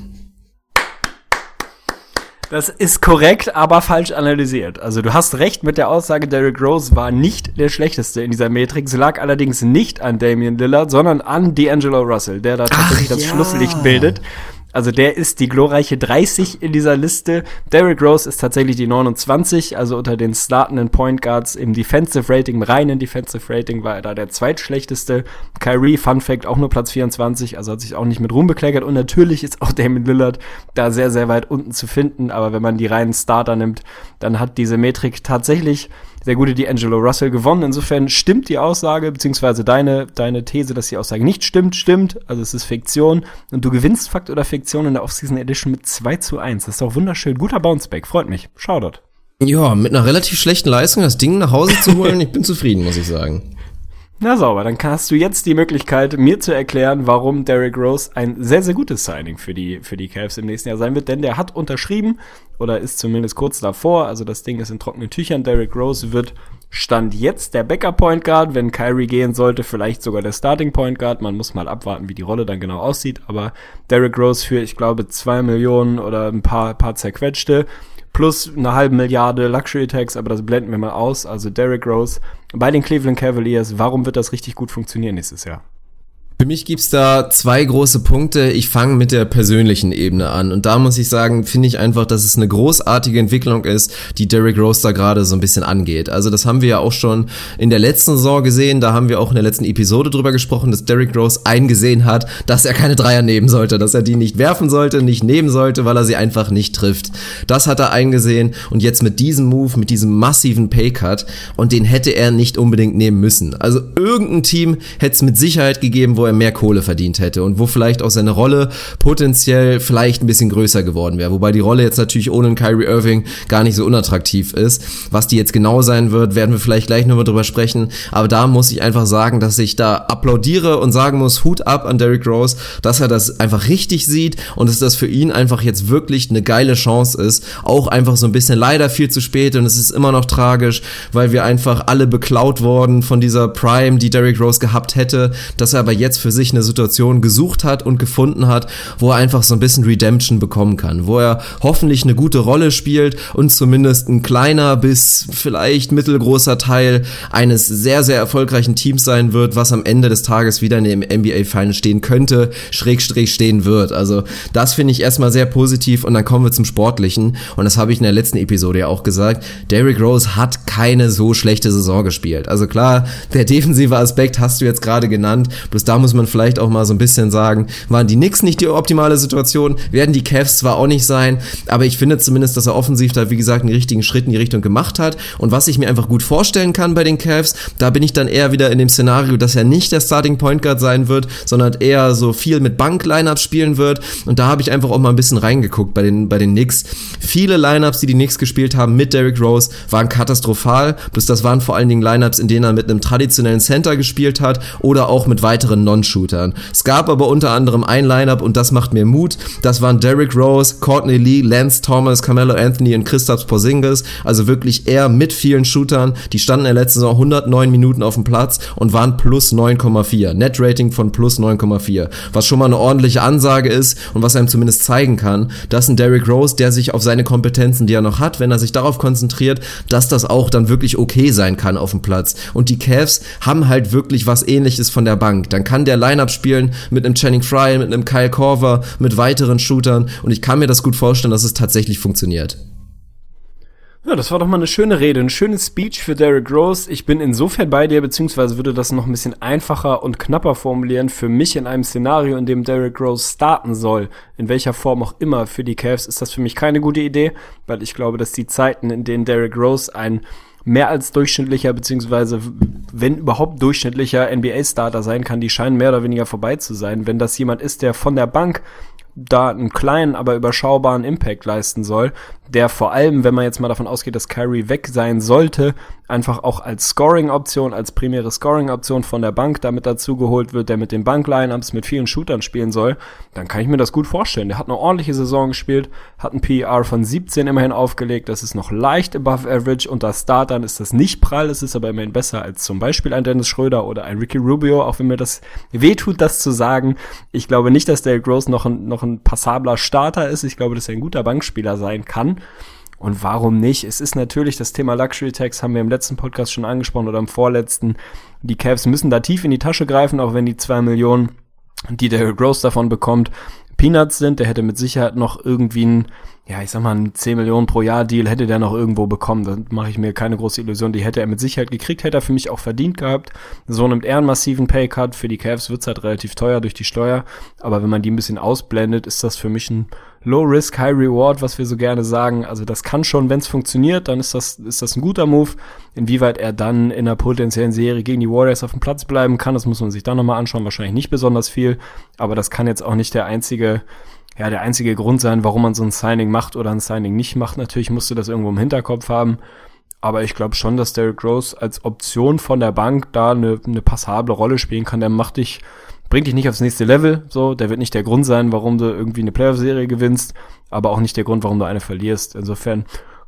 Das ist korrekt, aber falsch analysiert. Also du hast recht mit der Aussage, Derrick Rose war nicht der schlechteste in dieser Metrik. Sie lag allerdings nicht an Damian Lillard, sondern an D'Angelo Russell, der da tatsächlich Ach, das ja. Schlusslicht bildet. Also der ist die glorreiche 30 in dieser Liste. Derrick Rose ist tatsächlich die 29, also unter den startenden Point Guards im Defensive Rating, im reinen Defensive Rating war er da der zweitschlechteste. Kyrie, Fun Fact, auch nur Platz 24, also hat sich auch nicht mit Ruhm bekleckert. Und natürlich ist auch Damon Lillard da sehr, sehr weit unten zu finden. Aber wenn man die reinen Starter nimmt, dann hat diese Metrik tatsächlich der gute D'Angelo Russell gewonnen. Insofern stimmt die Aussage, beziehungsweise deine, deine These, dass die Aussage nicht stimmt, stimmt. Also es ist Fiktion. Und du gewinnst Fakt oder Fiktion in der Offseason Edition mit 2 zu 1. Das ist doch wunderschön. Guter Bounceback. Freut mich. Shoutout. Ja, mit einer relativ schlechten Leistung das Ding nach Hause zu holen, ich bin zufrieden, muss ich sagen. Na sauber, dann hast du jetzt die Möglichkeit, mir zu erklären, warum Derrick Rose ein sehr, sehr gutes Signing für die, für die Cavs im nächsten Jahr sein wird, denn der hat unterschrieben oder ist zumindest kurz davor, also das Ding ist in trockenen Tüchern. Derrick Rose wird Stand jetzt der Backup Point Guard, wenn Kyrie gehen sollte, vielleicht sogar der Starting Point Guard. Man muss mal abwarten, wie die Rolle dann genau aussieht. Aber Derrick Rose für, ich glaube, zwei Millionen oder ein paar, paar zerquetschte plus eine halbe Milliarde Luxury Tax, aber das blenden wir mal aus. Also Derrick Rose bei den Cleveland Cavaliers. Warum wird das richtig gut funktionieren nächstes Jahr? Für mich gibt's da zwei große Punkte. Ich fange mit der persönlichen Ebene an. Und da muss ich sagen, finde ich einfach, dass es eine großartige Entwicklung ist, die Derrick Rose da gerade so ein bisschen angeht. Also das haben wir ja auch schon in der letzten Saison gesehen. Da haben wir auch in der letzten Episode drüber gesprochen, dass Derrick Rose eingesehen hat, dass er keine Dreier nehmen sollte, dass er die nicht werfen sollte, nicht nehmen sollte, weil er sie einfach nicht trifft. Das hat er eingesehen. Und jetzt mit diesem Move, mit diesem massiven Paycut, und den hätte er nicht unbedingt nehmen müssen. Also irgendein Team hätte es mit Sicherheit gegeben, wo er mehr Kohle verdient hätte und wo vielleicht auch seine Rolle potenziell vielleicht ein bisschen größer geworden wäre. Wobei die Rolle jetzt natürlich ohne Kyrie Irving gar nicht so unattraktiv ist. Was die jetzt genau sein wird, werden wir vielleicht gleich nochmal drüber sprechen. Aber da muss ich einfach sagen, dass ich da applaudiere und sagen muss, Hut ab an Derrick Rose, dass er das einfach richtig sieht und dass das für ihn einfach jetzt wirklich eine geile Chance ist. Auch einfach so ein bisschen leider viel zu spät und es ist immer noch tragisch, weil wir einfach alle beklaut worden von dieser Prime, die Derrick Rose gehabt hätte, dass er aber jetzt jetzt für sich eine Situation gesucht hat und gefunden hat, wo er einfach so ein bisschen Redemption bekommen kann, wo er hoffentlich eine gute Rolle spielt und zumindest ein kleiner bis vielleicht mittelgroßer Teil eines sehr, sehr erfolgreichen Teams sein wird, was am Ende des Tages wieder in dem NBA Final stehen könnte, Schrägstrich stehen wird. Also das finde ich erstmal sehr positiv und dann kommen wir zum Sportlichen und das habe ich in der letzten Episode ja auch gesagt. Derrick Rose hat keine so schlechte Saison gespielt. Also klar, der defensive Aspekt hast du jetzt gerade genannt, bloß da muss muss man vielleicht auch mal so ein bisschen sagen, waren die Knicks nicht die optimale Situation, werden die Cavs zwar auch nicht sein, aber ich finde zumindest, dass er offensiv da, wie gesagt, einen richtigen Schritt in die Richtung gemacht hat. Und was ich mir einfach gut vorstellen kann bei den Cavs, da bin ich dann eher wieder in dem Szenario, dass er nicht der Starting Point Guard sein wird, sondern eher so viel mit Bank-Lineups spielen wird. Und da habe ich einfach auch mal ein bisschen reingeguckt bei den, bei den Knicks. Viele Lineups, die die Knicks gespielt haben mit Derrick Rose, waren katastrophal. Plus das waren vor allen Dingen Lineups, in denen er mit einem traditionellen Center gespielt hat oder auch mit weiteren non Non-Shootern. Es gab aber unter anderem ein Lineup und das macht mir Mut. Das waren Derrick Rose, Courtney Lee, Lance Thomas, Carmelo Anthony und Christoph Porzingis. Also wirklich eher mit vielen Shootern. Die standen in der letzten Saison 109 Minuten auf dem Platz und waren plus 9,4. Net-Rating von plus 9,4. Was schon mal eine ordentliche Ansage ist und was einem zumindest zeigen kann, dass ein Derrick Rose, der sich auf seine Kompetenzen, die er noch hat, wenn er sich darauf konzentriert, dass das auch dann wirklich okay sein kann auf dem Platz. Und die Cavs haben halt wirklich was ähnliches von der Bank. Dann kann der Lineup spielen mit einem Channing Fry, mit einem Kyle Korver, mit weiteren Shootern und ich kann mir das gut vorstellen, dass es tatsächlich funktioniert. Ja, das war doch mal eine schöne Rede, ein schönes Speech für Derrick Rose. Ich bin insofern bei dir, beziehungsweise würde das noch ein bisschen einfacher und knapper formulieren. Für mich in einem Szenario, in dem Derrick Rose starten soll, in welcher Form auch immer für die Cavs, ist das für mich keine gute Idee, weil ich glaube, dass die Zeiten, in denen Derrick Rose ein mehr als durchschnittlicher, beziehungsweise wenn überhaupt durchschnittlicher NBA-Starter sein kann, die scheinen mehr oder weniger vorbei zu sein. Wenn das jemand ist, der von der Bank da einen kleinen, aber überschaubaren Impact leisten soll, der vor allem, wenn man jetzt mal davon ausgeht, dass Kyrie weg sein sollte, einfach auch als Scoring-Option, als primäre Scoring-Option von der Bank damit dazugeholt wird, der mit den Bank-Lineups mit vielen Shootern spielen soll, dann kann ich mir das gut vorstellen. Der hat eine ordentliche Saison gespielt, hat ein PR von 17 immerhin aufgelegt, das ist noch leicht above average, unter Startern ist das nicht prall, es ist aber immerhin besser als zum Beispiel ein Dennis Schröder oder ein Ricky Rubio, auch wenn mir das wehtut, das zu sagen. Ich glaube nicht, dass Derrick Rose noch ein, noch ein passabler Starter ist, ich glaube, dass er ein guter Bankspieler sein kann. Und warum nicht? Es ist natürlich das Thema Luxury Tax, haben wir im letzten Podcast schon angesprochen oder im vorletzten. Die Cavs müssen da tief in die Tasche greifen, auch wenn die zwei Millionen, die der Gross davon bekommt, Peanuts sind. Der hätte mit Sicherheit noch irgendwie ein, ja, ich sag mal, ein 10 Millionen pro Jahr Deal hätte der noch irgendwo bekommen. Da mache ich mir keine große Illusion. Die hätte er mit Sicherheit gekriegt, hätte er für mich auch verdient gehabt. So nimmt er einen massiven Paycut. Für die Cavs wird's halt relativ teuer durch die Steuer. Aber wenn man die ein bisschen ausblendet, ist das für mich ein Low Risk, High Reward, was wir so gerne sagen. Also das kann schon, wenn es funktioniert, dann ist das, ist das ein guter Move. Inwieweit er dann in einer potenziellen Serie gegen die Warriors auf dem Platz bleiben kann, das muss man sich dann nochmal anschauen. Wahrscheinlich nicht besonders viel, aber das kann jetzt auch nicht der einzige, ja, der einzige Grund sein, warum man so ein Signing macht oder ein Signing nicht macht. Natürlich musst du das irgendwo im Hinterkopf haben. Aber ich glaube schon, dass Derrick Rose als Option von der Bank da eine, eine passable Rolle spielen kann. Der macht dich bringt dich nicht aufs nächste Level, so, der wird nicht der Grund sein, warum du irgendwie eine Playoff-Serie gewinnst, aber auch nicht der Grund, warum du eine verlierst. Insofern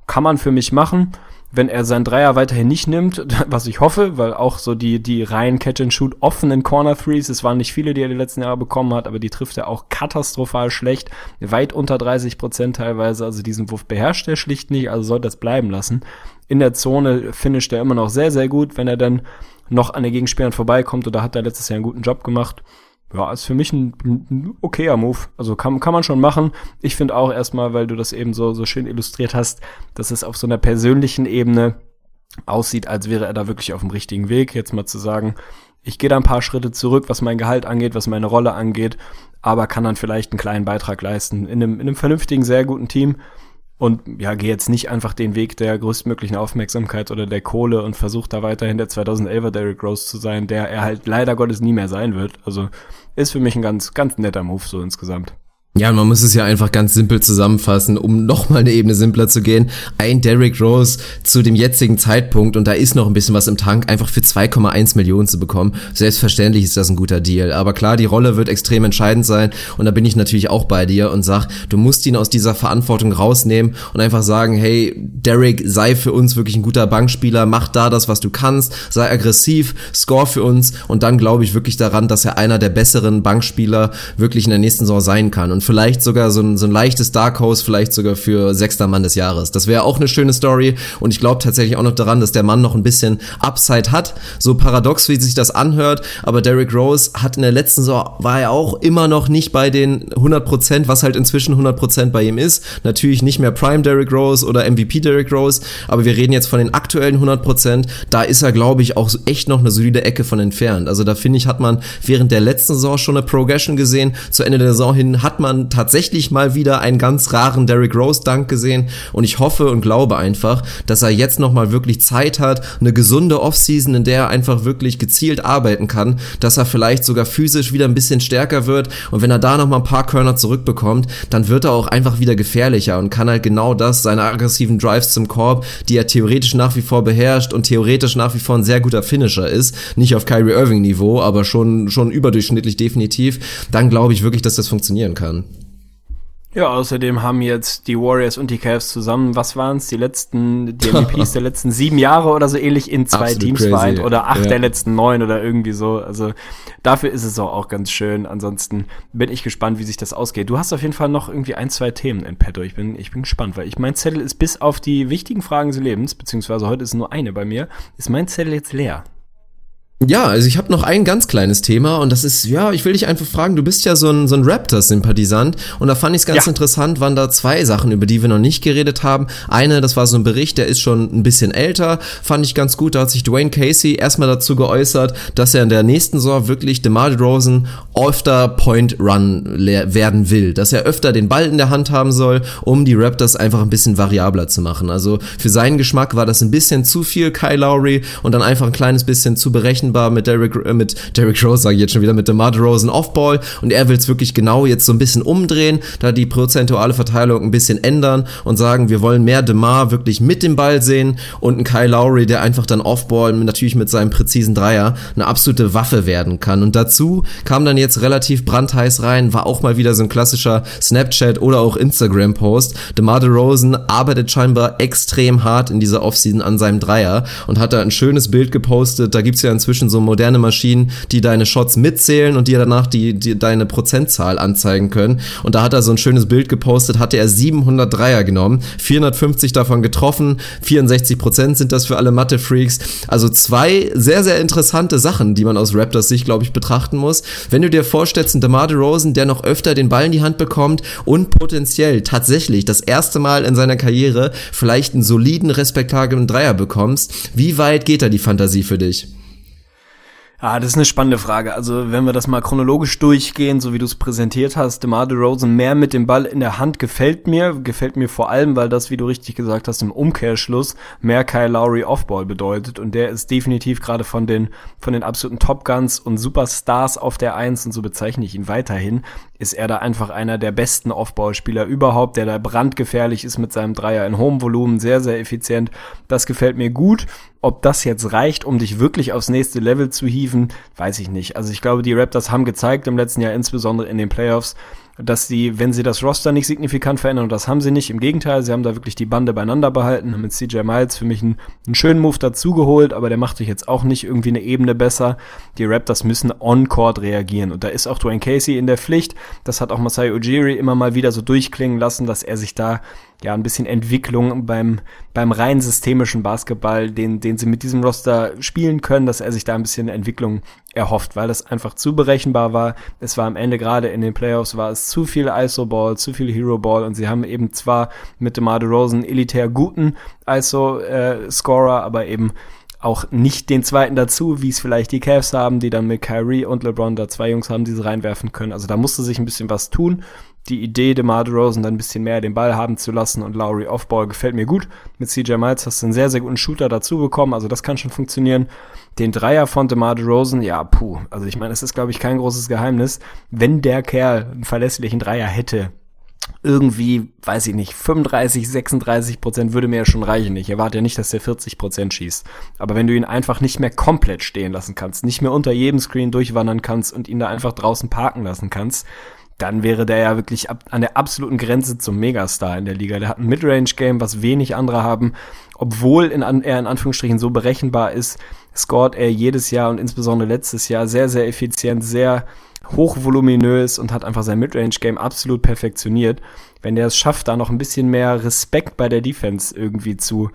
kann man für mich machen. wenn er seinen Dreier weiterhin nicht nimmt, was ich hoffe, weil auch so die, die rein Catch-and-Shoot offenen Corner Threes, es waren nicht viele, die er die letzten Jahre bekommen hat, aber die trifft er auch katastrophal schlecht, weit unter 30 Prozent teilweise, also diesen Wurf beherrscht er schlicht nicht, also soll das bleiben lassen. In der Zone finisht er immer noch sehr, sehr gut, wenn er dann noch an den Gegenspielern vorbeikommt, oder hat er letztes Jahr einen guten Job gemacht ja, ist für mich ein, ein okayer Move. Also kann, kann man schon machen. Ich finde auch erstmal, weil du das eben so, so schön illustriert hast, dass es auf so einer persönlichen Ebene aussieht, als wäre er da wirklich auf dem richtigen Weg. Jetzt mal zu sagen, ich gehe da ein paar Schritte zurück, was mein Gehalt angeht, was meine Rolle angeht, aber kann dann vielleicht einen kleinen Beitrag leisten in einem, in einem vernünftigen, sehr guten Team. Und ja, gehe jetzt nicht einfach den Weg der größtmöglichen Aufmerksamkeit oder der Kohle und versuche da weiterhin der 2011er Derrick Rose zu sein, der er halt leider Gottes nie mehr sein wird. Also ist für mich ein ganz, ganz netter Move so insgesamt. Ja, man muss es ja einfach ganz simpel zusammenfassen, um nochmal eine Ebene simpler zu gehen. Ein Derrick Rose zu dem jetzigen Zeitpunkt, und da ist noch ein bisschen was im Tank, einfach für 2,1 Millionen zu bekommen. Selbstverständlich ist das ein guter Deal. Aber klar, die Rolle wird extrem entscheidend sein. Und da bin ich natürlich auch bei dir und sag, du musst ihn aus dieser Verantwortung rausnehmen und einfach sagen, hey, Derrick, sei für uns wirklich ein guter Bankspieler, mach da das, was du kannst, sei aggressiv, score für uns. Und dann glaube ich wirklich daran, dass er einer der besseren Bankspieler wirklich in der nächsten Saison sein kann. Und vielleicht sogar so ein, so ein leichtes Dark Horse, vielleicht sogar für sechster Mann des Jahres. Das wäre auch eine schöne Story und ich glaube tatsächlich auch noch daran, dass der Mann noch ein bisschen Upside hat. So paradox, wie sich das anhört, aber Derrick Rose hat in der letzten Saison, war er auch immer noch nicht bei den 100 Prozent, was halt inzwischen 100 Prozent bei ihm ist. Natürlich nicht mehr Prime Derrick Rose oder MVP Derrick Rose, aber wir reden jetzt von den aktuellen 100 Prozent. Da ist er, glaube ich, auch echt noch eine solide Ecke von entfernt. Also da finde ich, hat man während der letzten Saison schon eine Progression gesehen. Zu Ende der Saison hin hat man man tatsächlich mal wieder einen ganz raren Derrick Rose Dank gesehen. Und ich hoffe und glaube einfach, dass er jetzt noch mal wirklich Zeit hat, eine gesunde Offseason, in der er einfach wirklich gezielt arbeiten kann, dass er vielleicht sogar physisch wieder ein bisschen stärker wird. Und wenn er da noch mal ein paar Körner zurückbekommt, dann wird er auch einfach wieder gefährlicher und kann halt genau das, seine aggressiven Drives zum Korb, die er theoretisch nach wie vor beherrscht und theoretisch nach wie vor ein sehr guter Finisher ist, nicht auf Kyrie Irving Niveau, aber schon schon überdurchschnittlich definitiv, dann glaube ich wirklich, dass das funktionieren kann. Ja, außerdem haben jetzt die Warriors und die Cavs zusammen, was waren es, die letzten, die MVPs der letzten sieben Jahre oder so ähnlich in zwei Absolut Teams vereint oder acht ja. der letzten neun oder irgendwie so. Also dafür ist es auch, auch ganz schön. Ansonsten bin ich gespannt, wie sich das ausgeht. Du hast auf jeden Fall noch irgendwie ein, zwei Themen in petto. Ich bin, ich bin gespannt, weil ich mein Zettel ist bis auf die wichtigen Fragen des Lebens, beziehungsweise heute ist nur eine bei mir, ist mein Zettel jetzt leer. Ja, also ich habe noch ein ganz kleines Thema und das ist, ja, ich will dich einfach fragen, du bist ja so ein, so ein Raptors-Sympathisant und da fand ich es ganz ja. interessant, waren da zwei Sachen, über die wir noch nicht geredet haben. Eine, das war so ein Bericht, der ist schon ein bisschen älter, fand ich ganz gut, da hat sich Dwayne Casey erstmal dazu geäußert, dass er in der nächsten Saison wirklich DeMar DeRozan öfter Point Run werden will, dass er öfter den Ball in der Hand haben soll, um die Raptors einfach ein bisschen variabler zu machen. Also für seinen Geschmack war das ein bisschen zu viel Kyle Lowry und dann einfach ein kleines bisschen zu berechnen berechenbar mit Derrick, äh, mit Derrick Rose, sage ich jetzt schon wieder, mit DeMar DeRozan Offball. Und er will es wirklich genau jetzt so ein bisschen umdrehen, da die prozentuale Verteilung ein bisschen ändern und sagen, wir wollen mehr DeMar wirklich mit dem Ball sehen und einen Kyle Lowry, der einfach dann Offball natürlich mit seinem präzisen Dreier eine absolute Waffe werden kann. Und dazu kam dann jetzt relativ brandheiß rein, war auch mal wieder so ein klassischer Snapchat oder auch Instagram Post. DeMar DeRozan arbeitet scheinbar extrem hart in dieser Offseason an seinem Dreier und hat da ein schönes Bild gepostet, da gibt's ja inzwischen inzwischen so moderne Maschinen, die deine Shots mitzählen und dir danach die, die deine Prozentzahl anzeigen können. Und da hat er so ein schönes Bild gepostet, hatte er 700 Dreier genommen, 450 davon getroffen, 64 Prozent sind das für alle Mathe-Freaks. Also zwei sehr, sehr interessante Sachen, die man aus Raptors Sicht, glaube ich, betrachten muss. Wenn du dir vorstellst, ein DeMar DeRozan, der noch öfter den Ball in die Hand bekommt und potenziell tatsächlich das erste Mal in seiner Karriere vielleicht einen soliden, respektablen Dreier bekommst, wie weit geht da die Fantasie für dich? Ah, das ist eine spannende Frage. Also, wenn wir das mal chronologisch durchgehen, so wie du es präsentiert hast, DeMar DeRozan mehr mit dem Ball in der Hand gefällt mir. Gefällt mir vor allem, weil das, wie du richtig gesagt hast, im Umkehrschluss mehr Kyle Lowry Offball bedeutet. Und der ist definitiv gerade von den, von den absoluten Top Guns und Superstars auf der Eins, und so bezeichne ich ihn weiterhin, ist er da einfach einer der besten Offball-Spieler überhaupt, der da brandgefährlich ist mit seinem Dreier in hohem Volumen, sehr, sehr effizient. Das gefällt mir gut. Ob das jetzt reicht, um dich wirklich aufs nächste Level zu hieven, weiß ich nicht. Also ich glaube, die Raptors haben gezeigt im letzten Jahr, insbesondere in den Playoffs, dass sie, wenn sie das Roster nicht signifikant verändern, und das haben sie nicht, im Gegenteil, sie haben da wirklich die Bande beieinander behalten, haben mit CJ Miles für mich einen, einen schönen Move dazugeholt, aber der macht sich jetzt auch nicht irgendwie eine Ebene besser. Die Raptors müssen on-court reagieren und da ist auch Dwayne Casey in der Pflicht. Das hat auch Masai Ujiri immer mal wieder so durchklingen lassen, dass er sich da ja ein bisschen Entwicklung beim, beim rein systemischen Basketball, den, den sie mit diesem Roster spielen können, dass er sich da ein bisschen Entwicklung erhofft, weil das einfach zu berechenbar war. Es war am Ende gerade in den Playoffs war es zu viel ISO-Ball, zu viel Hero-Ball und sie haben eben zwar mit DeMar DeRozan elitär guten ISO-Scorer, äh, aber eben auch nicht den zweiten dazu, wie es vielleicht die Cavs haben, die dann mit Kyrie und LeBron da zwei Jungs haben, die sie reinwerfen können. Also da musste sich ein bisschen was tun die Idee, DeMar DeRozan dann ein bisschen mehr den Ball haben zu lassen und Lowry Offball gefällt mir gut. Mit CJ Miles hast du einen sehr, sehr guten Shooter dazu bekommen, also das kann schon funktionieren. Den Dreier von DeMar DeRozan, ja, puh. Also ich meine, es ist, glaube ich, kein großes Geheimnis. Wenn der Kerl einen verlässlichen Dreier hätte, irgendwie, weiß ich nicht, 35, 36 Prozent würde mir ja schon reichen. Ich erwarte ja nicht, dass der 40 Prozent schießt. Aber wenn du ihn einfach nicht mehr komplett stehen lassen kannst, nicht mehr unter jedem Screen durchwandern kannst und ihn da einfach draußen parken lassen kannst, dann wäre der ja wirklich ab, an der absoluten Grenze zum Megastar in der Liga. Der hat ein Midrange-Game, was wenig andere haben. Obwohl in, er in Anführungsstrichen so berechenbar ist, scored er jedes Jahr und insbesondere letztes Jahr sehr, sehr effizient, sehr hochvoluminös und hat einfach sein Midrange-Game absolut perfektioniert. Wenn der es schafft, da noch ein bisschen mehr Respekt bei der Defense irgendwie zu,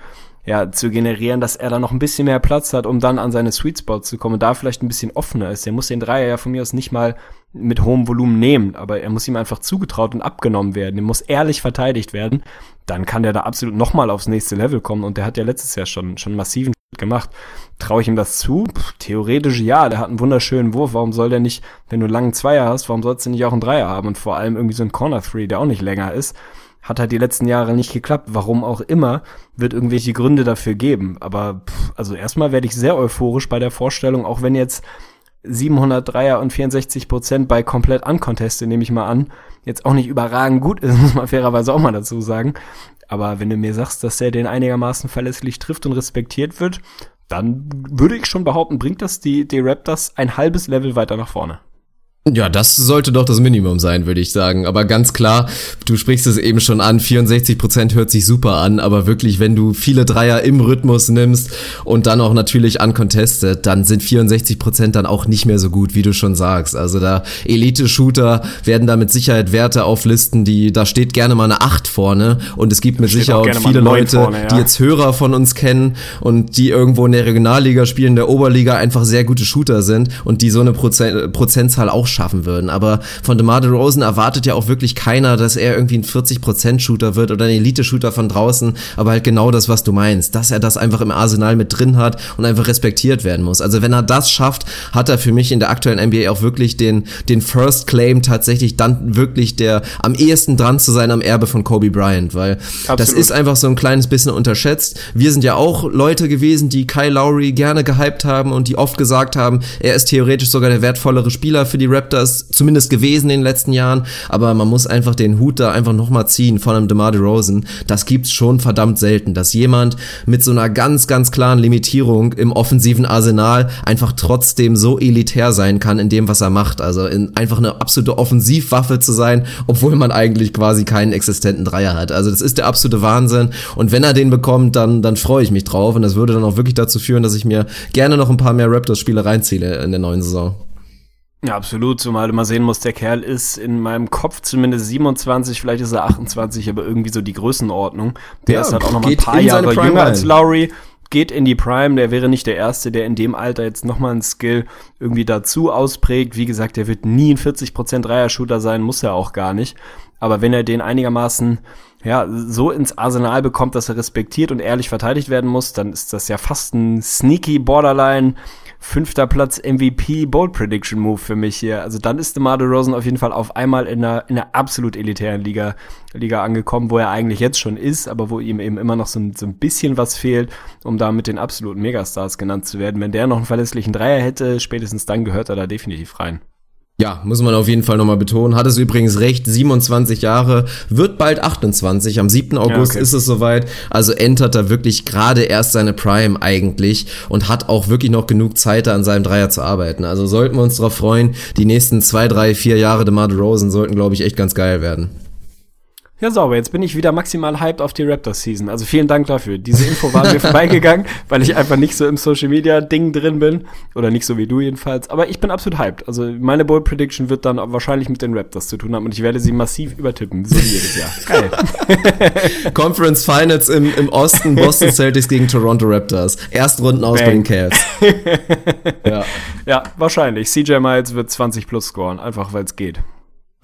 ja, zu generieren, dass er da noch ein bisschen mehr Platz hat, um dann an seine Sweet Spot zu kommen und da vielleicht ein bisschen offener ist. Der muss den Dreier ja von mir aus nicht mal mit hohem Volumen nehmen, aber er muss ihm einfach zugetraut und abgenommen werden. Er muss ehrlich verteidigt werden. Dann kann der da absolut nochmal aufs nächste Level kommen und der hat ja letztes Jahr schon, schon massiven gemacht. Traue ich ihm das zu? Puh, theoretisch ja, der hat einen wunderschönen Wurf. Warum soll der nicht, wenn du einen langen Zweier hast, warum sollst du nicht auch einen Dreier haben? Und vor allem irgendwie so ein Corner Three, der auch nicht länger ist. Hat halt die letzten Jahre nicht geklappt. Warum auch immer, wird irgendwelche Gründe dafür geben. Aber pff, also erstmal werde ich sehr euphorisch bei der Vorstellung, auch wenn jetzt 703er und 64 Prozent bei komplett uncontested, nehme ich mal an, jetzt auch nicht überragend gut ist, muss man fairerweise auch mal dazu sagen. Aber wenn du mir sagst, dass der den einigermaßen verlässlich trifft und respektiert wird, dann würde ich schon behaupten, bringt das die, die Raptors ein halbes Level weiter nach vorne. Ja, das sollte doch das Minimum sein, würde ich sagen. Aber ganz klar, du sprichst es eben schon an, 64 Prozent hört sich super an, aber wirklich, wenn du viele Dreier im Rhythmus nimmst und dann auch natürlich uncontested, dann sind 64 Prozent dann auch nicht mehr so gut, wie du schon sagst. Also da Elite-Shooter werden da mit Sicherheit Werte auflisten, die, da steht gerne mal eine 8 vorne und es gibt mit Sicherheit viele Leute, vorne, ja. die jetzt Hörer von uns kennen und die irgendwo in der Regionalliga spielen, in der Oberliga einfach sehr gute Shooter sind und die so eine Prozent, Prozentzahl auch schaffen würden. Aber von DeMar DeRozan erwartet ja auch wirklich keiner, dass er irgendwie ein 40%-Shooter wird oder ein Elite-Shooter von draußen, aber halt genau das, was du meinst, dass er das einfach im Arsenal mit drin hat und einfach respektiert werden muss. Also wenn er das schafft, hat er für mich in der aktuellen NBA auch wirklich den, den First Claim tatsächlich dann wirklich der am ehesten dran zu sein am Erbe von Kobe Bryant, weil Absolut. das ist einfach so ein kleines bisschen unterschätzt. Wir sind ja auch Leute gewesen, die Kyle Lowry gerne gehypt haben und die oft gesagt haben, er ist theoretisch sogar der wertvollere Spieler für die Rap Raptors zumindest gewesen in den letzten Jahren, aber man muss einfach den Hut da einfach nochmal ziehen von einem DeMar DeRozan. Das gibt's schon verdammt selten, dass jemand mit so einer ganz, ganz klaren Limitierung im offensiven Arsenal einfach trotzdem so elitär sein kann in dem, was er macht. Also in, einfach eine absolute Offensivwaffe zu sein, obwohl man eigentlich quasi keinen existenten Dreier hat. Also das ist der absolute Wahnsinn. Und wenn er den bekommt, dann, dann freue ich mich drauf. Und das würde dann auch wirklich dazu führen, dass ich mir gerne noch ein paar mehr Raptors-Spiele reinziehe in der neuen Saison. Ja, absolut, zumal du mal sehen musst, der Kerl ist in meinem Kopf zumindest 27, vielleicht ist er 28, aber irgendwie so die Größenordnung. Der ja, ist halt auch noch mal ein paar Jahre jünger als Lowry, geht in die Prime, der wäre nicht der Erste, der in dem Alter jetzt nochmal einen Skill irgendwie dazu ausprägt. Wie gesagt, der wird nie ein 40% Dreier-Shooter sein, muss er auch gar nicht. Aber wenn er den einigermaßen ja, so ins Arsenal bekommt, dass er respektiert und ehrlich verteidigt werden muss, dann ist das ja fast ein sneaky Borderline fünfter Platz MVP Bold Prediction Move für mich hier. Also dann ist DeMar DeRozan auf jeden Fall auf einmal in einer, in einer absolut elitären Liga, Liga angekommen, wo er eigentlich jetzt schon ist, aber wo ihm eben immer noch so ein, so ein bisschen was fehlt, um da mit den absoluten Megastars genannt zu werden. Wenn der noch einen verlässlichen Dreier hätte, spätestens dann gehört er da definitiv rein. Ja, muss man auf jeden Fall nochmal betonen. Hat es übrigens recht, 27 Jahre, wird bald 28. Am 7. August ja, okay. ist es soweit. Also entert er wirklich gerade erst seine Prime eigentlich und hat auch wirklich noch genug Zeit, da an seinem Dreier zu arbeiten. Also sollten wir uns darauf freuen. Die nächsten zwei, drei, vier Jahre DeMar Rosen sollten, glaube ich, echt ganz geil werden. Ja, sauber. Jetzt bin ich wieder maximal hyped auf die Raptors-Season. Also vielen Dank dafür. Diese Info war mir vorbeigegangen, weil ich einfach nicht so im Social-Media-Ding drin bin. Oder nicht so wie du jedenfalls. Aber ich bin absolut hyped. Also meine Bold Prediction wird dann wahrscheinlich mit den Raptors zu tun haben. Und ich werde sie massiv übertippen. So wie jedes Jahr. Geil. Conference Finals im, im Osten. Boston Celtics gegen Toronto Raptors. Erstrunden aus bei den Cavs. ja. ja, wahrscheinlich. CJ Miles wird 20 plus scoren. Einfach weil es geht.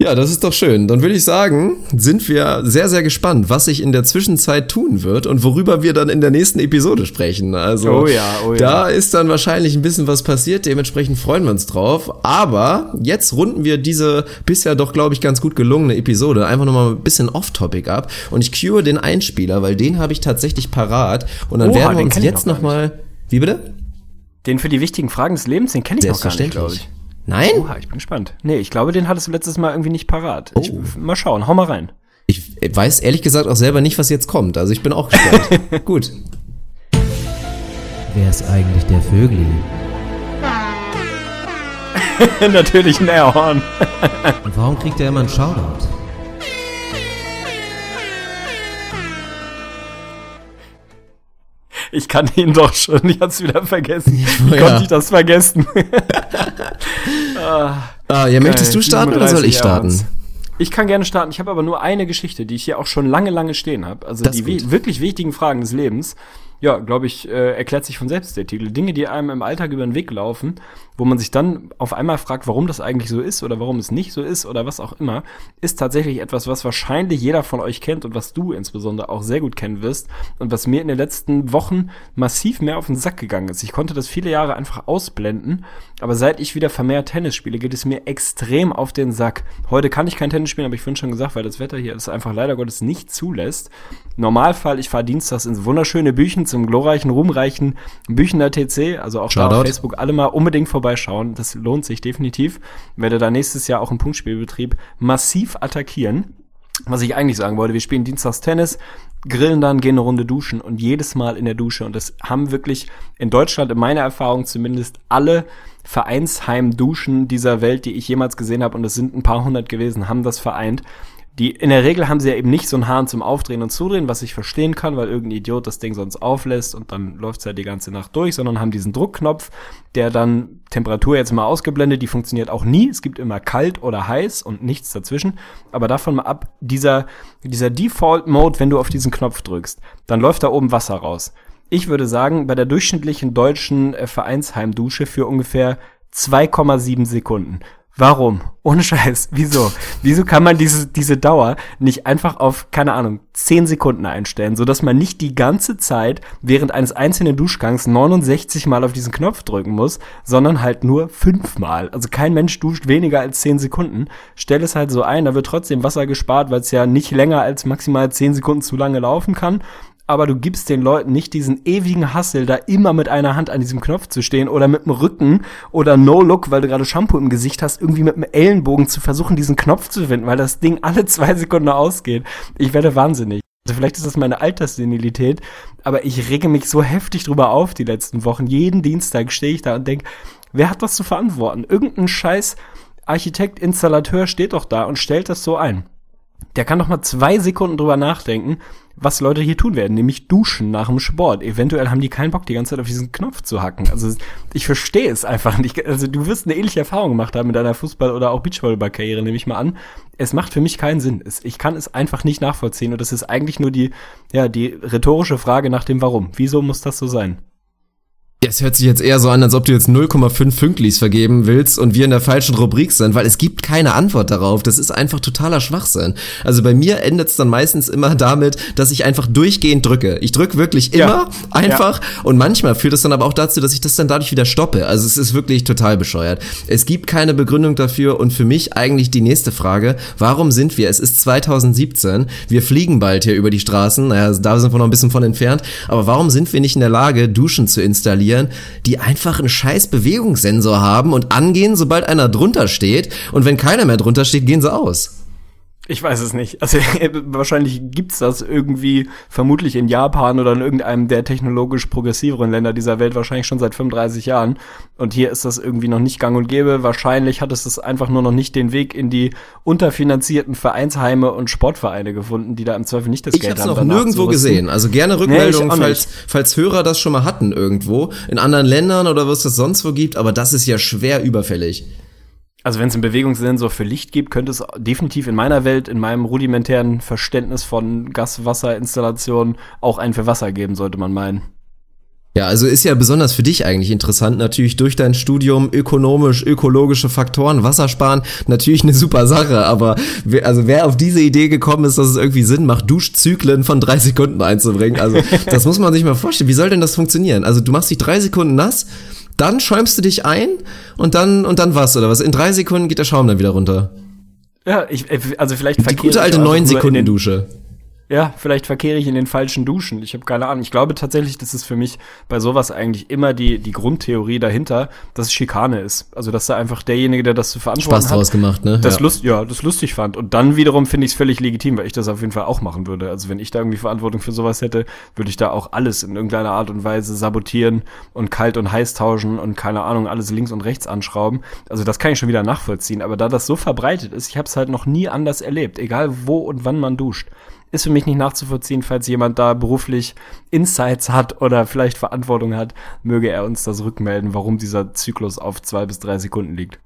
Ja, das ist doch schön. Dann würde ich sagen, sind wir sehr, sehr gespannt, was sich in der Zwischenzeit tun wird und worüber wir dann in der nächsten Episode sprechen. Also, oh ja, oh ja. da ist dann wahrscheinlich ein bisschen was passiert. Dementsprechend freuen wir uns drauf. Aber jetzt runden wir diese bisher doch, glaube ich, ganz gut gelungene Episode einfach nochmal ein bisschen off-topic ab. Und ich cue den Einspieler, weil den habe ich tatsächlich parat. Und dann Oha, werden wir uns jetzt nochmal. Wie bitte? Den für die wichtigen Fragen des Lebens, den kenne ich noch gar nicht, glaube ich. Nein? Oha, ich bin gespannt. Nee, ich glaube, den hattest du letztes Mal irgendwie nicht parat. Oh. Ich, mal schauen, hau mal rein. Ich weiß ehrlich gesagt auch selber nicht, was jetzt kommt. Also ich bin auch gespannt. Gut. Wer ist eigentlich der Vögli? Natürlich ein Airhorn. Und warum kriegt er immer einen Shoutout? Ich kann ihn doch schon. Ich hab's wieder vergessen. Wie ja. konnte ich das vergessen? ah, ah, ja, möchtest du starten oder soll ich starten? Ich kann gerne starten. Ich habe aber nur eine Geschichte, die ich hier auch schon lange, lange stehen habe. Also das die wirklich wichtigen Fragen des Lebens ja, glaube ich, äh, erklärt sich von selbst der Titel. Dinge, die einem im Alltag über den Weg laufen, wo man sich dann auf einmal fragt, warum das eigentlich so ist oder warum es nicht so ist oder was auch immer, ist tatsächlich etwas, was wahrscheinlich jeder von euch kennt und was du insbesondere auch sehr gut kennen wirst und was mir in den letzten Wochen massiv mehr auf den Sack gegangen ist. Ich konnte das viele Jahre einfach ausblenden, aber seit ich wieder vermehrt Tennis spiele, geht es mir extrem auf den Sack. Heute kann ich kein Tennis spielen, aber ich finde schon gesagt, weil das Wetter hier es einfach leider Gottes nicht zulässt. Normalfall, ich fahre dienstags ins wunderschöne Büchen zum glorreichen, ruhmreichen Büchener TC. Also auch Shoutout. da auf Facebook alle mal unbedingt vorbeischauen. Das lohnt sich definitiv. Werde da nächstes Jahr auch im Punktspielbetrieb massiv attackieren. Was ich eigentlich sagen wollte, wir spielen Dienstags Tennis, grillen dann, gehen eine Runde duschen und jedes Mal in der Dusche. Und das haben wirklich in Deutschland, in meiner Erfahrung zumindest, alle Vereinsheim-Duschen dieser Welt, die ich jemals gesehen habe, und es sind ein paar hundert gewesen, haben das vereint. Die, in der Regel haben sie ja eben nicht so einen Hahn zum Aufdrehen und Zudrehen, was ich verstehen kann, weil irgendein Idiot das Ding sonst auflässt und dann läuft's ja die ganze Nacht durch, sondern haben diesen Druckknopf, der dann Temperatur jetzt mal ausgeblendet, die funktioniert auch nie. Es gibt immer kalt oder heiß und nichts dazwischen. Aber davon mal ab, dieser, dieser Default-Mode, wenn du auf diesen Knopf drückst, dann läuft da oben Wasser raus. Ich würde sagen, bei der durchschnittlichen deutschen äh, Vereinsheimdusche für ungefähr 2,7 Sekunden. Warum? Ohne Scheiß. Wieso? Wieso kann man diese, diese Dauer nicht einfach auf, keine Ahnung, 10 Sekunden einstellen, sodass man nicht die ganze Zeit während eines einzelnen Duschgangs 69 Mal auf diesen Knopf drücken muss, sondern halt nur 5 Mal. Also kein Mensch duscht weniger als 10 Sekunden. Stell es halt so ein, da wird trotzdem Wasser gespart, weil es ja nicht länger als maximal 10 Sekunden zu lange laufen kann aber du gibst den Leuten nicht diesen ewigen Hassel, da immer mit einer Hand an diesem Knopf zu stehen oder mit dem Rücken oder No-Look, weil du gerade Shampoo im Gesicht hast, irgendwie mit dem Ellenbogen zu versuchen, diesen Knopf zu finden, weil das Ding alle zwei Sekunden ausgeht. Ich werde wahnsinnig. Also vielleicht ist das meine Alterssenilität, aber ich rege mich so heftig drüber auf die letzten Wochen. Jeden Dienstag stehe ich da und denke, wer hat das zu verantworten? Irgendein scheiß Architekt, Installateur steht doch da und stellt das so ein. Der kann doch mal zwei Sekunden drüber nachdenken, was Leute hier tun werden, nämlich duschen nach dem Sport. Eventuell haben die keinen Bock, die ganze Zeit auf diesen Knopf zu hacken. Also ich verstehe es einfach nicht. Also du wirst eine ähnliche Erfahrung gemacht haben mit deiner Fußball- oder auch Beachvolleyball-Karriere, nehme ich mal an. Es macht für mich keinen Sinn. Ich kann es einfach nicht nachvollziehen. Und das ist eigentlich nur die, ja, die rhetorische Frage nach dem Warum. Wieso muss das so sein? Es hört sich jetzt eher so an, als ob du jetzt 0,5 Fünklis vergeben willst und wir in der falschen Rubrik sind, weil es gibt keine Antwort darauf. Das ist einfach totaler Schwachsinn. Also bei mir endet es dann meistens immer damit, dass ich einfach durchgehend drücke. Ich drücke wirklich immer ja. einfach ja. und manchmal führt es dann aber auch dazu, dass ich das dann dadurch wieder stoppe. Also es ist wirklich total bescheuert. Es gibt keine Begründung dafür und für mich eigentlich die nächste Frage, warum sind wir, es ist 2017, wir fliegen bald hier über die Straßen, naja, da sind wir noch ein bisschen von entfernt, aber warum sind wir nicht in der Lage, Duschen zu installieren? Kontrollieren, die einfach einen scheiß Bewegungssensor haben und angehen, sobald einer drunter steht. Und wenn keiner mehr drunter steht, gehen sie aus. Ich weiß es nicht. Also wahrscheinlich gibt's das irgendwie vermutlich in Japan oder in irgendeinem der technologisch progressiveren Länder dieser Welt wahrscheinlich schon seit 35 Jahren. Und hier ist das irgendwie noch nicht gang und gäbe. Wahrscheinlich hat es das einfach nur noch nicht den Weg in die unterfinanzierten Vereinsheime und Sportvereine gefunden, die da im Zweifel nicht das Ich Geld habe es haben. noch nirgendwo gesehen. Also gerne Nee, Rückmeldungen, ich auch falls, falls Hörer das schon mal hatten irgendwo. In anderen Ländern oder was es sonst wo gibt. Aber das ist ja schwer überfällig. Also wenn es einen Bewegungssensor für Licht gibt, könnte es definitiv in meiner Welt, in meinem rudimentären Verständnis von Gas-Wasser-Installationen auch einen für Wasser geben, sollte man meinen. Ja, also ist ja besonders für dich eigentlich interessant, natürlich durch dein Studium ökonomisch, ökologische Faktoren, Wassersparen, natürlich eine super Sache, aber wer, also wer auf diese Idee gekommen ist, dass es irgendwie Sinn macht, Duschzyklen von drei Sekunden einzubringen, also das muss man sich mal vorstellen. Wie soll denn das funktionieren? Also du machst dich drei Sekunden nass, dann schäumst du dich ein und dann, und dann was, oder was? In drei Sekunden geht der Schaum dann wieder runter. Ja, ich, äh, also vielleicht Die gute alte neun Sekunden den- Dusche. Ja, vielleicht verkehre ich in den falschen Duschen. Ich habe keine Ahnung. Ich glaube tatsächlich, das ist für mich bei sowas eigentlich immer die, die Grundtheorie dahinter, dass es Schikane ist. Also, dass da einfach derjenige, der das zu verantworten Spaß hat, draus gemacht, ne? das Ja. lust, ja, das lustig fand. Und dann wiederum finde ich es völlig legitim, weil ich das auf jeden Fall auch machen würde. Also wenn ich da irgendwie Verantwortung für sowas hätte, würde ich da auch alles in irgendeiner Art und Weise sabotieren und kalt und heiß tauschen und keine Ahnung, alles links und rechts anschrauben. Also das kann ich schon wieder nachvollziehen. Aber da das so verbreitet ist, ich habe es halt noch nie anders erlebt, egal wo und wann man duscht. Ist für mich nicht nachzuvollziehen, falls jemand da beruflich Insights hat oder vielleicht Verantwortung hat, möge er uns das rückmelden, warum dieser Zyklus auf zwei bis drei Sekunden liegt.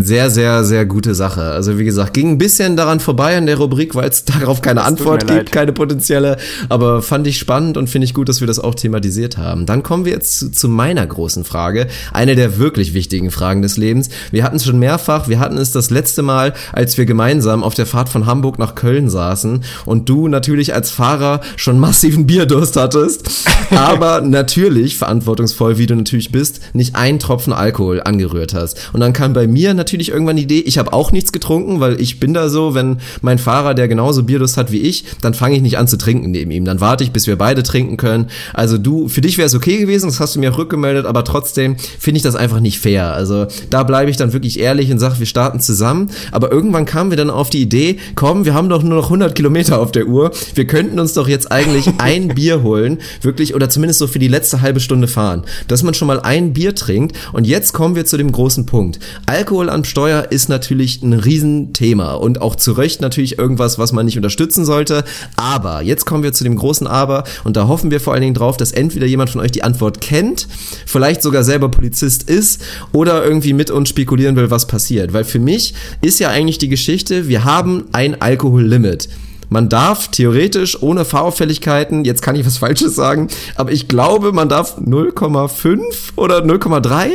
Sehr, sehr, sehr gute Sache. Also wie gesagt, ging ein bisschen daran vorbei in der Rubrik, weil es darauf keine tut Antwort gibt, leid. keine potenzielle. Aber fand ich spannend und finde ich gut, dass wir das auch thematisiert haben. Dann kommen wir jetzt zu, zu meiner großen Frage. Eine der wirklich wichtigen Fragen des Lebens. Wir hatten es schon mehrfach. Wir hatten es das letzte Mal, als wir gemeinsam auf der Fahrt von Hamburg nach Köln saßen und du natürlich als Fahrer schon massiven Bierdurst hattest. aber natürlich, verantwortungsvoll wie du natürlich bist, nicht einen Tropfen Alkohol angerührt hast. Und dann kam bei mir natürlich irgendwann die Idee, ich habe auch nichts getrunken, weil ich bin da so, wenn mein Fahrer, der genauso Bierdurst hat wie ich, dann fange ich nicht an zu trinken neben ihm. Dann warte ich, bis wir beide trinken können. Also du, für dich wäre es okay gewesen, das hast du mir auch rückgemeldet, aber trotzdem finde ich das einfach nicht fair. Also da bleibe ich dann wirklich ehrlich und sage, wir starten zusammen. Aber irgendwann kamen wir dann auf die Idee, komm, wir haben doch nur noch 100 Kilometer auf der Uhr. Wir könnten uns doch jetzt eigentlich ein Bier holen, wirklich, oder zumindest so für die letzte halbe Stunde fahren. Dass man schon mal ein Bier trinkt. Und jetzt kommen wir zu dem großen Punkt. Alkohol am Steuer ist natürlich ein Riesenthema und auch zu Recht natürlich irgendwas, was man nicht unterstützen sollte. Aber jetzt kommen wir zu dem großen Aber und da hoffen wir vor allen Dingen drauf, dass entweder jemand von euch die Antwort kennt, vielleicht sogar selber Polizist ist oder irgendwie mit uns spekulieren will, was passiert. Weil für mich ist ja eigentlich die Geschichte, wir haben ein Alkohollimit. Man darf theoretisch ohne Fahrauffälligkeiten, jetzt kann ich was Falsches sagen, aber ich glaube, man darf 0,5 oder 0,3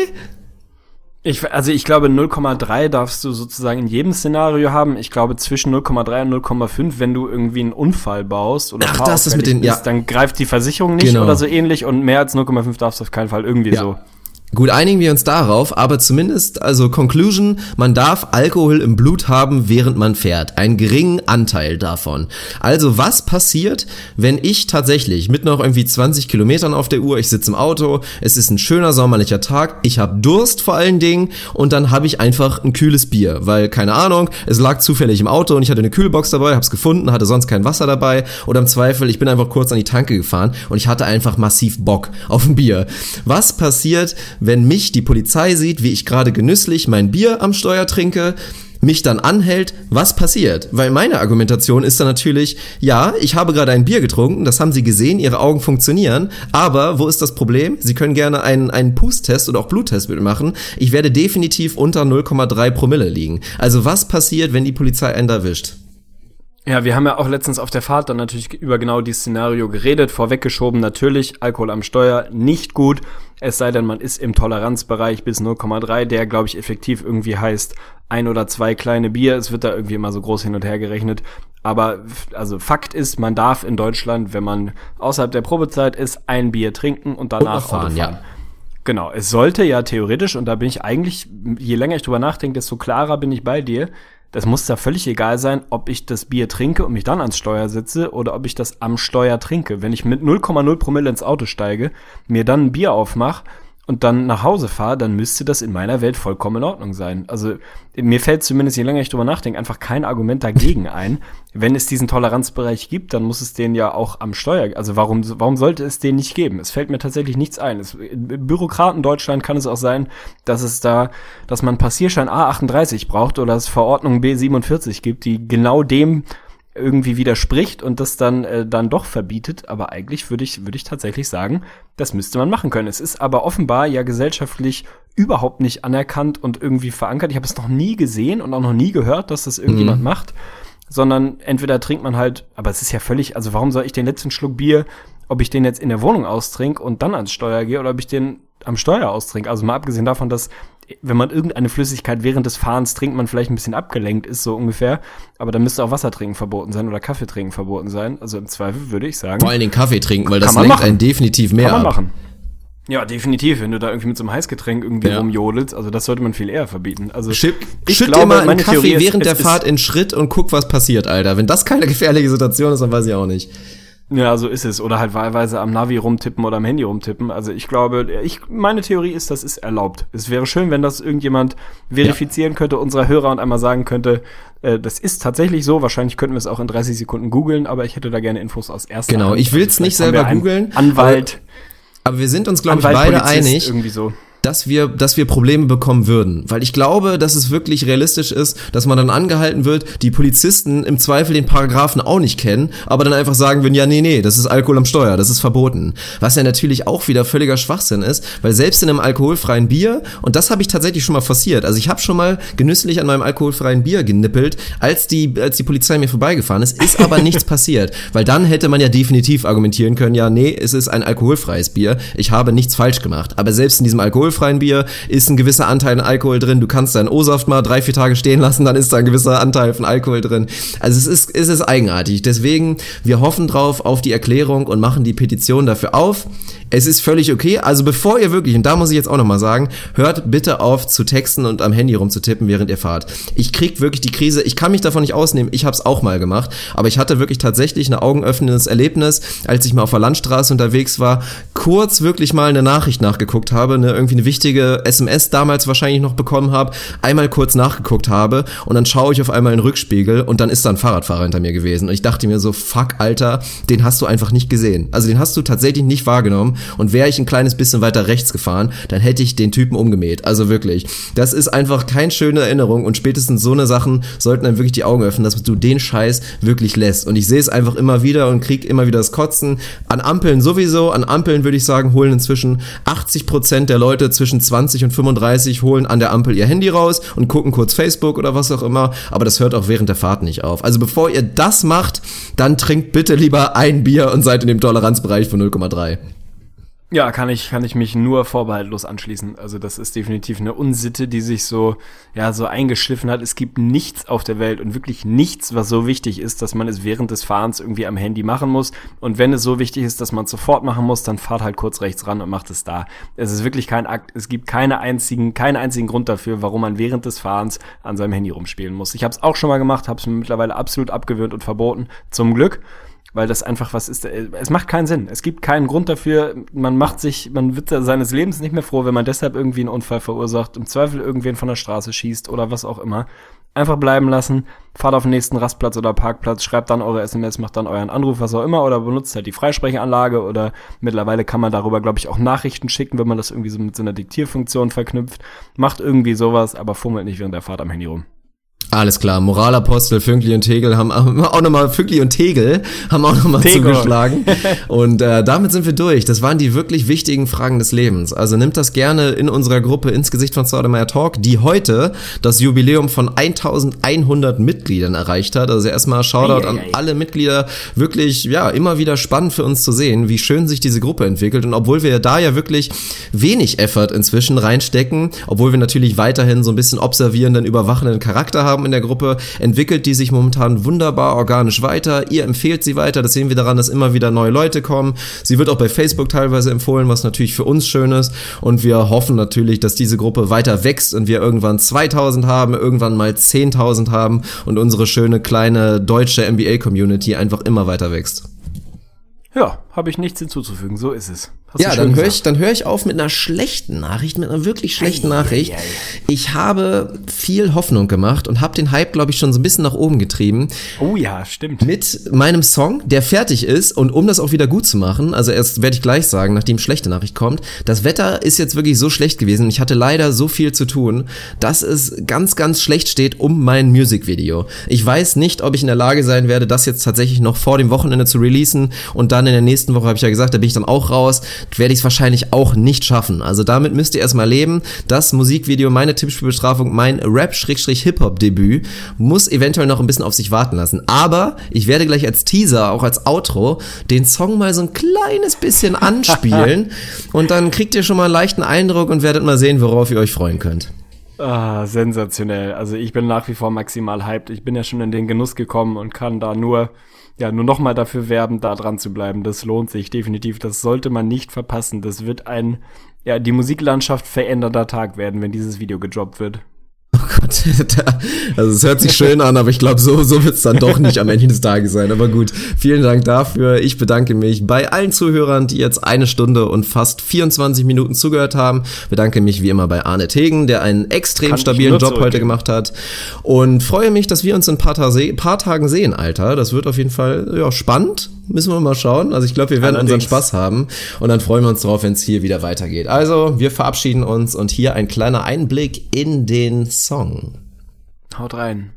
Ich, also ich glaube 0,3 darfst du sozusagen in jedem Szenario haben. Ich glaube zwischen 0,3 und 0,5, wenn du irgendwie einen Unfall baust oder Ach, das ist mit den- fahrauffällig ja. bist, dann greift die Versicherung nicht Genau. oder so ähnlich und mehr als 0,5 darfst du auf keinen Fall irgendwie Ja. so. Gut, einigen wir uns darauf, aber zumindest, also Conclusion, man darf Alkohol im Blut haben, während man fährt. Einen geringen Anteil davon. Also was passiert, wenn ich tatsächlich mit noch irgendwie 20 Kilometern auf der Uhr, ich sitze im Auto, es ist ein schöner sommerlicher Tag, ich habe Durst vor allen Dingen und dann habe ich einfach ein kühles Bier, weil, keine Ahnung, es lag zufällig im Auto und ich hatte eine Kühlbox dabei, habe es gefunden, hatte sonst kein Wasser dabei oder im Zweifel, ich bin einfach kurz an die Tanke gefahren und ich hatte einfach massiv Bock auf ein Bier. Was passiert, wenn mich die Polizei sieht, wie ich gerade genüsslich mein Bier am Steuer trinke, mich dann anhält, was passiert? Weil meine Argumentation ist dann natürlich, ja, ich habe gerade ein Bier getrunken, das haben Sie gesehen, Ihre Augen funktionieren, aber wo ist das Problem? Sie können gerne einen, einen Pustest oder auch Bluttest mit mir machen. Ich werde definitiv unter 0,3 Promille liegen. Also was passiert, wenn die Polizei einen da erwischt? Ja, wir haben ja auch letztens auf der Fahrt dann natürlich über genau dieses Szenario geredet, vorweggeschoben natürlich, Alkohol am Steuer nicht gut, es sei denn, man ist im Toleranzbereich bis 0,3, der glaube ich effektiv irgendwie heißt ein oder zwei kleine Bier, es wird da irgendwie immer so groß hin und her gerechnet, aber also Fakt ist, man darf in Deutschland, wenn man außerhalb der Probezeit ist, ein Bier trinken und danach fahren, Auto fahren. ja. Genau, es sollte ja theoretisch, und da bin ich eigentlich, je länger ich drüber nachdenke, desto klarer bin ich bei dir, das muss da völlig egal sein, ob ich das Bier trinke und mich dann ans Steuer sitze oder ob ich das am Steuer trinke. Wenn ich mit 0,0 Promille ins Auto steige, mir dann ein Bier aufmache und dann nach Hause fahre, dann müsste das in meiner Welt vollkommen in Ordnung sein. Also mir fällt zumindest, je länger ich drüber nachdenke, einfach kein Argument dagegen ein. Wenn es diesen Toleranzbereich gibt, dann muss es den ja auch am Steuer, also warum, warum sollte es den nicht geben? Es fällt mir tatsächlich nichts ein. Es, Bürokraten Deutschland kann es auch sein, dass es da, dass man Passierschein A38 braucht oder es Verordnung B47 gibt, die genau dem irgendwie widerspricht und das dann äh, dann doch verbietet, aber eigentlich würde ich würde ich tatsächlich sagen, das müsste man machen können. Es ist aber offenbar ja gesellschaftlich überhaupt nicht anerkannt und irgendwie verankert. Ich habe es noch nie gesehen und auch noch nie gehört, dass das irgendjemand mhm. macht, sondern entweder trinkt man halt, aber es ist ja völlig, also warum soll ich den letzten Schluck Bier, ob ich den jetzt in der Wohnung austrinke und dann ans Steuer gehe oder ob ich den am Steuer austrinke? Also mal abgesehen davon, dass wenn man irgendeine Flüssigkeit während des Fahrens trinkt, man vielleicht ein bisschen abgelenkt ist, so ungefähr. Aber dann müsste auch Wasser trinken verboten sein oder Kaffee trinken verboten sein. Also im Zweifel würde ich sagen. Vor allen Dingen Kaffee trinken, weil das lenkt machen. einen definitiv mehr Kann man ab. machen. Ja, definitiv, wenn du da irgendwie mit so einem Heißgetränk irgendwie ja. rumjodelst, also das sollte man viel eher verbieten. Also Schip, ich schütt glaube, dir mal einen Kaffee Theorie während ist, der Fahrt in Schritt und guck, was passiert, Alter. Wenn das keine gefährliche Situation ist, dann weiß ich auch nicht. Ja, so ist es. Oder halt wahlweise am Navi rumtippen oder am Handy rumtippen. Also ich glaube, ich, meine Theorie ist, das ist erlaubt. Es wäre schön, wenn das irgendjemand verifizieren ja. könnte, unserer Hörer und einmal sagen könnte, äh, das ist tatsächlich so. Wahrscheinlich könnten wir es auch in 30 Sekunden googeln, aber ich hätte da gerne Infos aus erster Genau, Hand. ich will es also nicht selber googeln. Anwalt. Aber, aber, wir sind uns, glaube ich, beide einig. Irgendwie so dass wir, dass wir Probleme bekommen würden. Weil ich glaube, dass es wirklich realistisch ist, dass man dann angehalten wird, die Polizisten im Zweifel den Paragraphen auch nicht kennen, aber dann einfach sagen würden, ja, nee, nee, das ist Alkohol am Steuer, das ist verboten. Was ja natürlich auch wieder völliger Schwachsinn ist, weil selbst in einem alkoholfreien Bier, und das habe ich tatsächlich schon mal forciert, also ich habe schon mal genüsslich an meinem alkoholfreien Bier genippelt, als die, als die Polizei mir vorbeigefahren ist, ist aber nichts passiert. Weil dann hätte man ja definitiv argumentieren können, ja, nee, es ist ein alkoholfreies Bier, ich habe nichts falsch gemacht. Aber selbst in diesem Alkohol alkoholfreien Bier ist ein gewisser Anteil an Alkohol drin. Du kannst deinen O-Saft mal drei, vier Tage stehen lassen, dann ist da ein gewisser Anteil von Alkohol drin. Also es ist, es ist eigenartig. Deswegen, wir hoffen drauf auf die Erklärung und machen die Petition dafür auf. Es ist völlig okay. Also bevor ihr wirklich, und da muss ich jetzt auch nochmal sagen, hört bitte auf zu texten und am Handy rumzutippen, während ihr fahrt. Ich krieg wirklich die Krise, ich kann mich davon nicht ausnehmen, ich habe es auch mal gemacht, aber ich hatte wirklich tatsächlich ein augenöffnendes Erlebnis, als ich mal auf der Landstraße unterwegs war, kurz wirklich mal eine Nachricht nachgeguckt habe, eine, irgendwie eine wichtige SMS damals wahrscheinlich noch bekommen habe, einmal kurz nachgeguckt habe und dann schaue ich auf einmal in den Rückspiegel und dann ist da ein Fahrradfahrer hinter mir gewesen und ich dachte mir so, fuck, Alter, den hast du einfach nicht gesehen. Also den hast du tatsächlich nicht wahrgenommen und wäre ich ein kleines bisschen weiter rechts gefahren, dann hätte ich den Typen umgemäht. Also wirklich. Das ist einfach keine schöne Erinnerung und spätestens so eine Sachen sollten einem wirklich die Augen öffnen, dass du den Scheiß wirklich lässt. Und ich sehe es einfach immer wieder und krieg immer wieder das Kotzen. An Ampeln sowieso, an Ampeln würde ich sagen, holen inzwischen 80 Prozent der Leute zwischen 20 und 35 holen an der Ampel ihr Handy raus und gucken kurz Facebook oder was auch immer. Aber das hört auch während der Fahrt nicht auf. Also bevor ihr das macht, dann trinkt bitte lieber ein Bier und seid in dem Toleranzbereich von 0,3. Ja, kann ich, kann ich mich nur vorbehaltlos anschließen. Also das ist definitiv eine Unsitte, die sich so, ja, so eingeschliffen hat. Es gibt nichts auf der Welt und wirklich nichts, was so wichtig ist, dass man es während des Fahrens irgendwie am Handy machen muss. Und wenn es so wichtig ist, dass man es sofort machen muss, dann fahrt halt kurz rechts ran und macht es da. Es ist wirklich kein Akt, es gibt keine einzigen, keinen einzigen Grund dafür, warum man während des Fahrens an seinem Handy rumspielen muss. Ich habe es auch schon mal gemacht, habe es mir mittlerweile absolut abgewöhnt und verboten. Zum Glück weil das einfach was ist. Äh, es macht keinen Sinn. Es gibt keinen Grund dafür. Man macht sich, man wird seines Lebens nicht mehr froh, wenn man deshalb irgendwie einen Unfall verursacht, im Zweifel irgendwen von der Straße schießt oder was auch immer. Einfach bleiben lassen, fahrt auf den nächsten Rastplatz oder Parkplatz, schreibt dann eure SMS, macht dann euren Anruf, was auch immer, oder benutzt halt die Freisprechanlage oder mittlerweile kann man darüber, glaube ich, auch Nachrichten schicken, wenn man das irgendwie so mit so einer Diktierfunktion verknüpft. Macht irgendwie sowas, aber fummelt nicht während der Fahrt am Handy rum. Alles klar, Moralapostel, Fünkli und Tegel haben auch nochmal, Fünkli und Tegel haben auch nochmal zugeschlagen. Und äh, damit sind wir durch. Das waren die wirklich wichtigen Fragen des Lebens. Also nimmt das gerne in unserer Gruppe ins Gesicht von Staudemeyer Talk, die heute das Jubiläum von 1100 Mitgliedern erreicht hat. Also erstmal Shoutout an alle Mitglieder. Wirklich, ja, immer wieder spannend für uns zu sehen, wie schön sich diese Gruppe entwickelt. Und obwohl wir da ja wirklich wenig Effort inzwischen reinstecken, obwohl wir natürlich weiterhin so ein bisschen observierenden, überwachenden Charakter haben, haben in der Gruppe, entwickelt die sich momentan wunderbar organisch weiter. Ihr empfehlt sie weiter, das sehen wir daran, dass immer wieder neue Leute kommen. Sie wird auch bei Facebook teilweise empfohlen, was natürlich für uns schön ist. Und wir hoffen natürlich, dass diese Gruppe weiter wächst und wir irgendwann 2000 haben, irgendwann mal 10.000 haben und unsere schöne kleine deutsche NBA-Community einfach immer weiter wächst. Ja, habe ich nichts hinzuzufügen. So ist es. Hast ja, dann höre ich, dann höre ich auf mit einer schlechten Nachricht, mit einer wirklich schlechten ei, Nachricht. Ei, ei. Ich habe viel Hoffnung gemacht und habe den Hype, glaube ich, schon so ein bisschen nach oben getrieben. Oh ja, stimmt. Mit meinem Song, der fertig ist und um das auch wieder gut zu machen, also erst werde ich gleich sagen, nachdem schlechte Nachricht kommt, das Wetter ist jetzt wirklich so schlecht gewesen. Ich hatte leider so viel zu tun, dass es ganz, ganz schlecht steht um mein Musikvideo. Ich weiß nicht, ob ich in der Lage sein werde, das jetzt tatsächlich noch vor dem Wochenende zu releasen und dann in der nächsten Woche habe ich ja gesagt, da bin ich dann auch raus werde ich es wahrscheinlich auch nicht schaffen. Also damit müsst ihr erstmal leben. Das Musikvideo, meine Tippspielbestrafung, mein Rap-Hip-Hop-Debüt muss eventuell noch ein bisschen auf sich warten lassen. Aber ich werde gleich als Teaser, auch als Outro, den Song mal so ein kleines bisschen anspielen und dann kriegt ihr schon mal einen leichten Eindruck und werdet mal sehen, worauf ihr euch freuen könnt. Ah, sensationell. Also ich bin nach wie vor maximal hyped. Ich bin ja schon in den Genuss gekommen und kann da nur ja, nur nochmal dafür werben, da dran zu bleiben. Das lohnt sich definitiv. Das sollte man nicht verpassen. Das wird ein, ja, die Musiklandschaft verändernder Tag werden, wenn dieses Video gedroppt wird. Oh Gott, also es hört sich schön an, aber ich glaube, so, so wird es dann doch nicht am Ende des Tages sein. Aber gut, vielen Dank dafür. Ich bedanke mich bei allen Zuhörern, die jetzt eine Stunde und fast 24 Minuten zugehört haben. Bedanke mich wie immer bei Arne Tegen, der einen extrem Kann stabilen Job heute gemacht hat. Und freue mich, dass wir uns in ein paar, paar Tagen sehen, Alter. Das wird auf jeden Fall ja, spannend müssen wir mal schauen. Also ich glaube, wir werden Allerdings. unseren Spaß haben und dann freuen wir uns drauf, wenn es hier wieder weitergeht. Also, wir verabschieden uns und hier ein kleiner Einblick in den Song. Haut rein.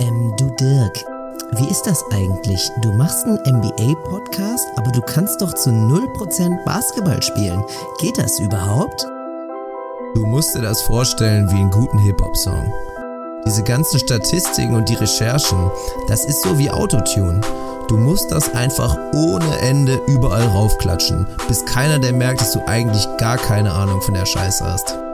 Ähm, du Dirk, wie ist das eigentlich? Du machst einen NBA-Podcast, aber du kannst doch zu 0% Basketball spielen. Geht das überhaupt? Du musst dir das vorstellen wie einen guten Hip-Hop-Song. Diese ganzen Statistiken und die Recherchen, das ist so wie Autotune. Du musst das einfach ohne Ende überall raufklatschen, bis keiner der merkt, dass du eigentlich gar keine Ahnung von der Scheiße hast.